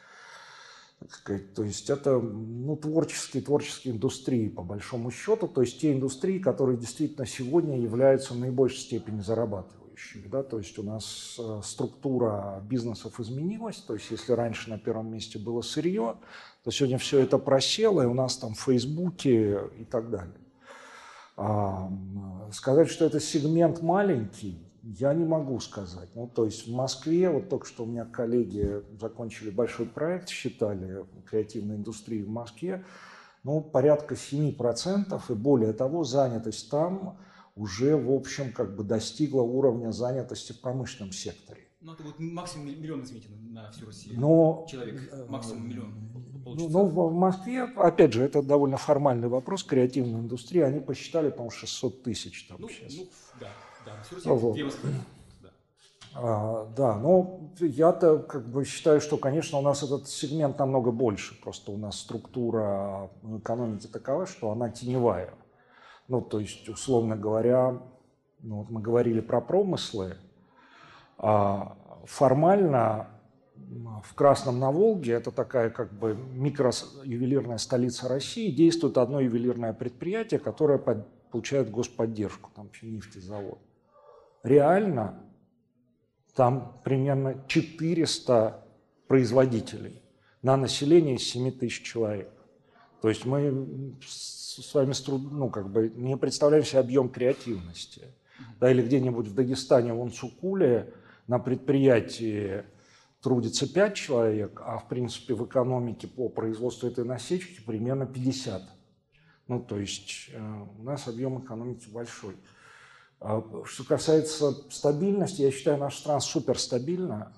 сказать, то есть это ну, творческие, творческие индустрии по большому счету, то есть те индустрии, которые действительно сегодня являются в наибольшей степени зарабатывающими. Да? То есть у нас э, структура бизнесов изменилась, то есть если раньше на первом месте было сырье, то сегодня все это просело, и у нас там в Фейсбуке и так далее. А, сказать, что это сегмент маленький, я не могу сказать. Ну, то есть в Москве, вот только что у меня коллеги закончили большой проект, считали креативной индустрии в Москве, ну, порядка 7%, и более того, занятость там уже, в общем, как бы достигла уровня занятости в промышленном секторе. Ну, это будет максимум миллион, извините, на всю Россию. Но, Человек, э, максимум миллион. Ну, ну, в Москве, опять же, это довольно формальный вопрос, креативной индустрии, они посчитали, по-моему, 600 тысяч там ну, сейчас. Ну, да, да, всю Россию, вот. две Москвы. Да. А, да, но я-то как бы считаю, что, конечно, у нас этот сегмент намного больше. Просто у нас структура экономики такова, что она теневая. Ну, то есть, условно говоря, ну, вот мы говорили про промыслы, формально в Красном на Волге, это такая как бы микроювелирная столица России, действует одно ювелирное предприятие, которое под, получает господдержку, там нефтезавод. Реально там примерно 400 производителей на население 7 тысяч человек. То есть мы с вами ну, как бы не представляем себе объем креативности. Да, или где-нибудь в Дагестане, в Унцукуле, на предприятии трудится 5 человек, а в принципе в экономике по производству этой насечки примерно 50. Ну, то есть э, у нас объем экономики большой. А что касается стабильности, я считаю, наша страна суперстабильна,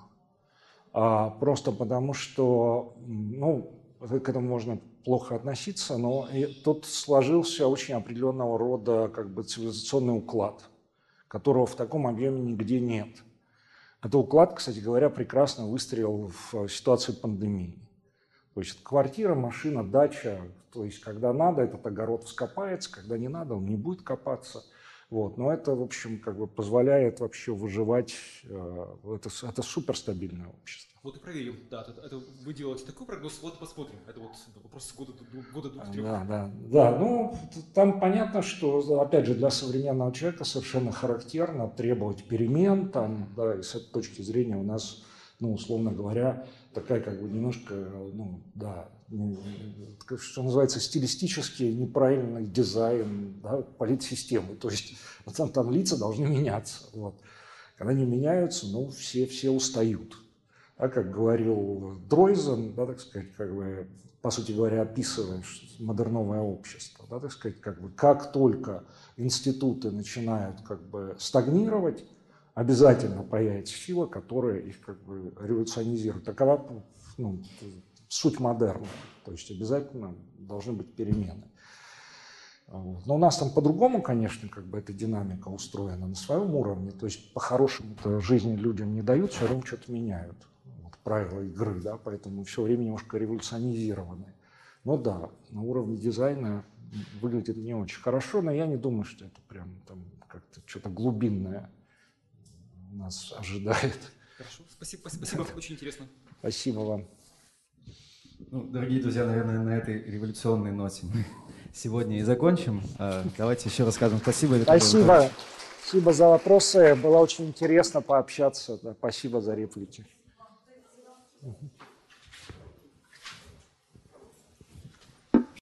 а, просто потому что, ну, к этому можно плохо относиться, но тут сложился очень определенного рода как бы цивилизационный уклад, которого в таком объеме нигде нет. Это уклад, кстати говоря, прекрасно выстрелил в ситуации пандемии. То есть квартира, машина, дача, то есть когда надо, этот огород вскопается, когда не надо, он не будет копаться. Вот. Но это, в общем, как бы позволяет вообще выживать. Э, это, это суперстабильное общество. Вот и проверим. Да, это, это вы делаете такой прогноз, вот посмотрим. Это вот вопрос года, года двух-трех. Да, да, да. Ну, там понятно, что, опять же, для современного человека совершенно характерно требовать перемен. Там, да, и с этой точки зрения у нас, ну, условно говоря, такая как бы немножко, ну, да, что называется, стилистически неправильный дизайн да, политсистемы. То есть там, там лица должны меняться. Вот. Когда они меняются, ну, все, все устают да, как говорил Дройзен, да, так сказать, как бы, по сути говоря, описывая модерновое общество, да, так сказать, как бы, как только институты начинают как бы стагнировать, обязательно появится сила, которая их как бы революционизирует. Такова ну, суть модерна. То есть обязательно должны быть перемены. Но у нас там по-другому, конечно, как бы эта динамика устроена на своем уровне. То есть по-хорошему-то жизни людям не дают, все равно что-то меняют правила игры, да, поэтому все время немножко революционизированы. Но да, на уровне дизайна выглядит не очень хорошо, но я не думаю, что это прям там как-то что-то глубинное нас ожидает. Хорошо, спасибо, спасибо, спасибо, очень интересно. Спасибо вам. Ну, дорогие друзья, наверное, на этой революционной ноте мы сегодня и закончим. А, давайте еще раз скажем спасибо. Спасибо. Спасибо за вопросы. Было очень интересно пообщаться. Спасибо за реплики.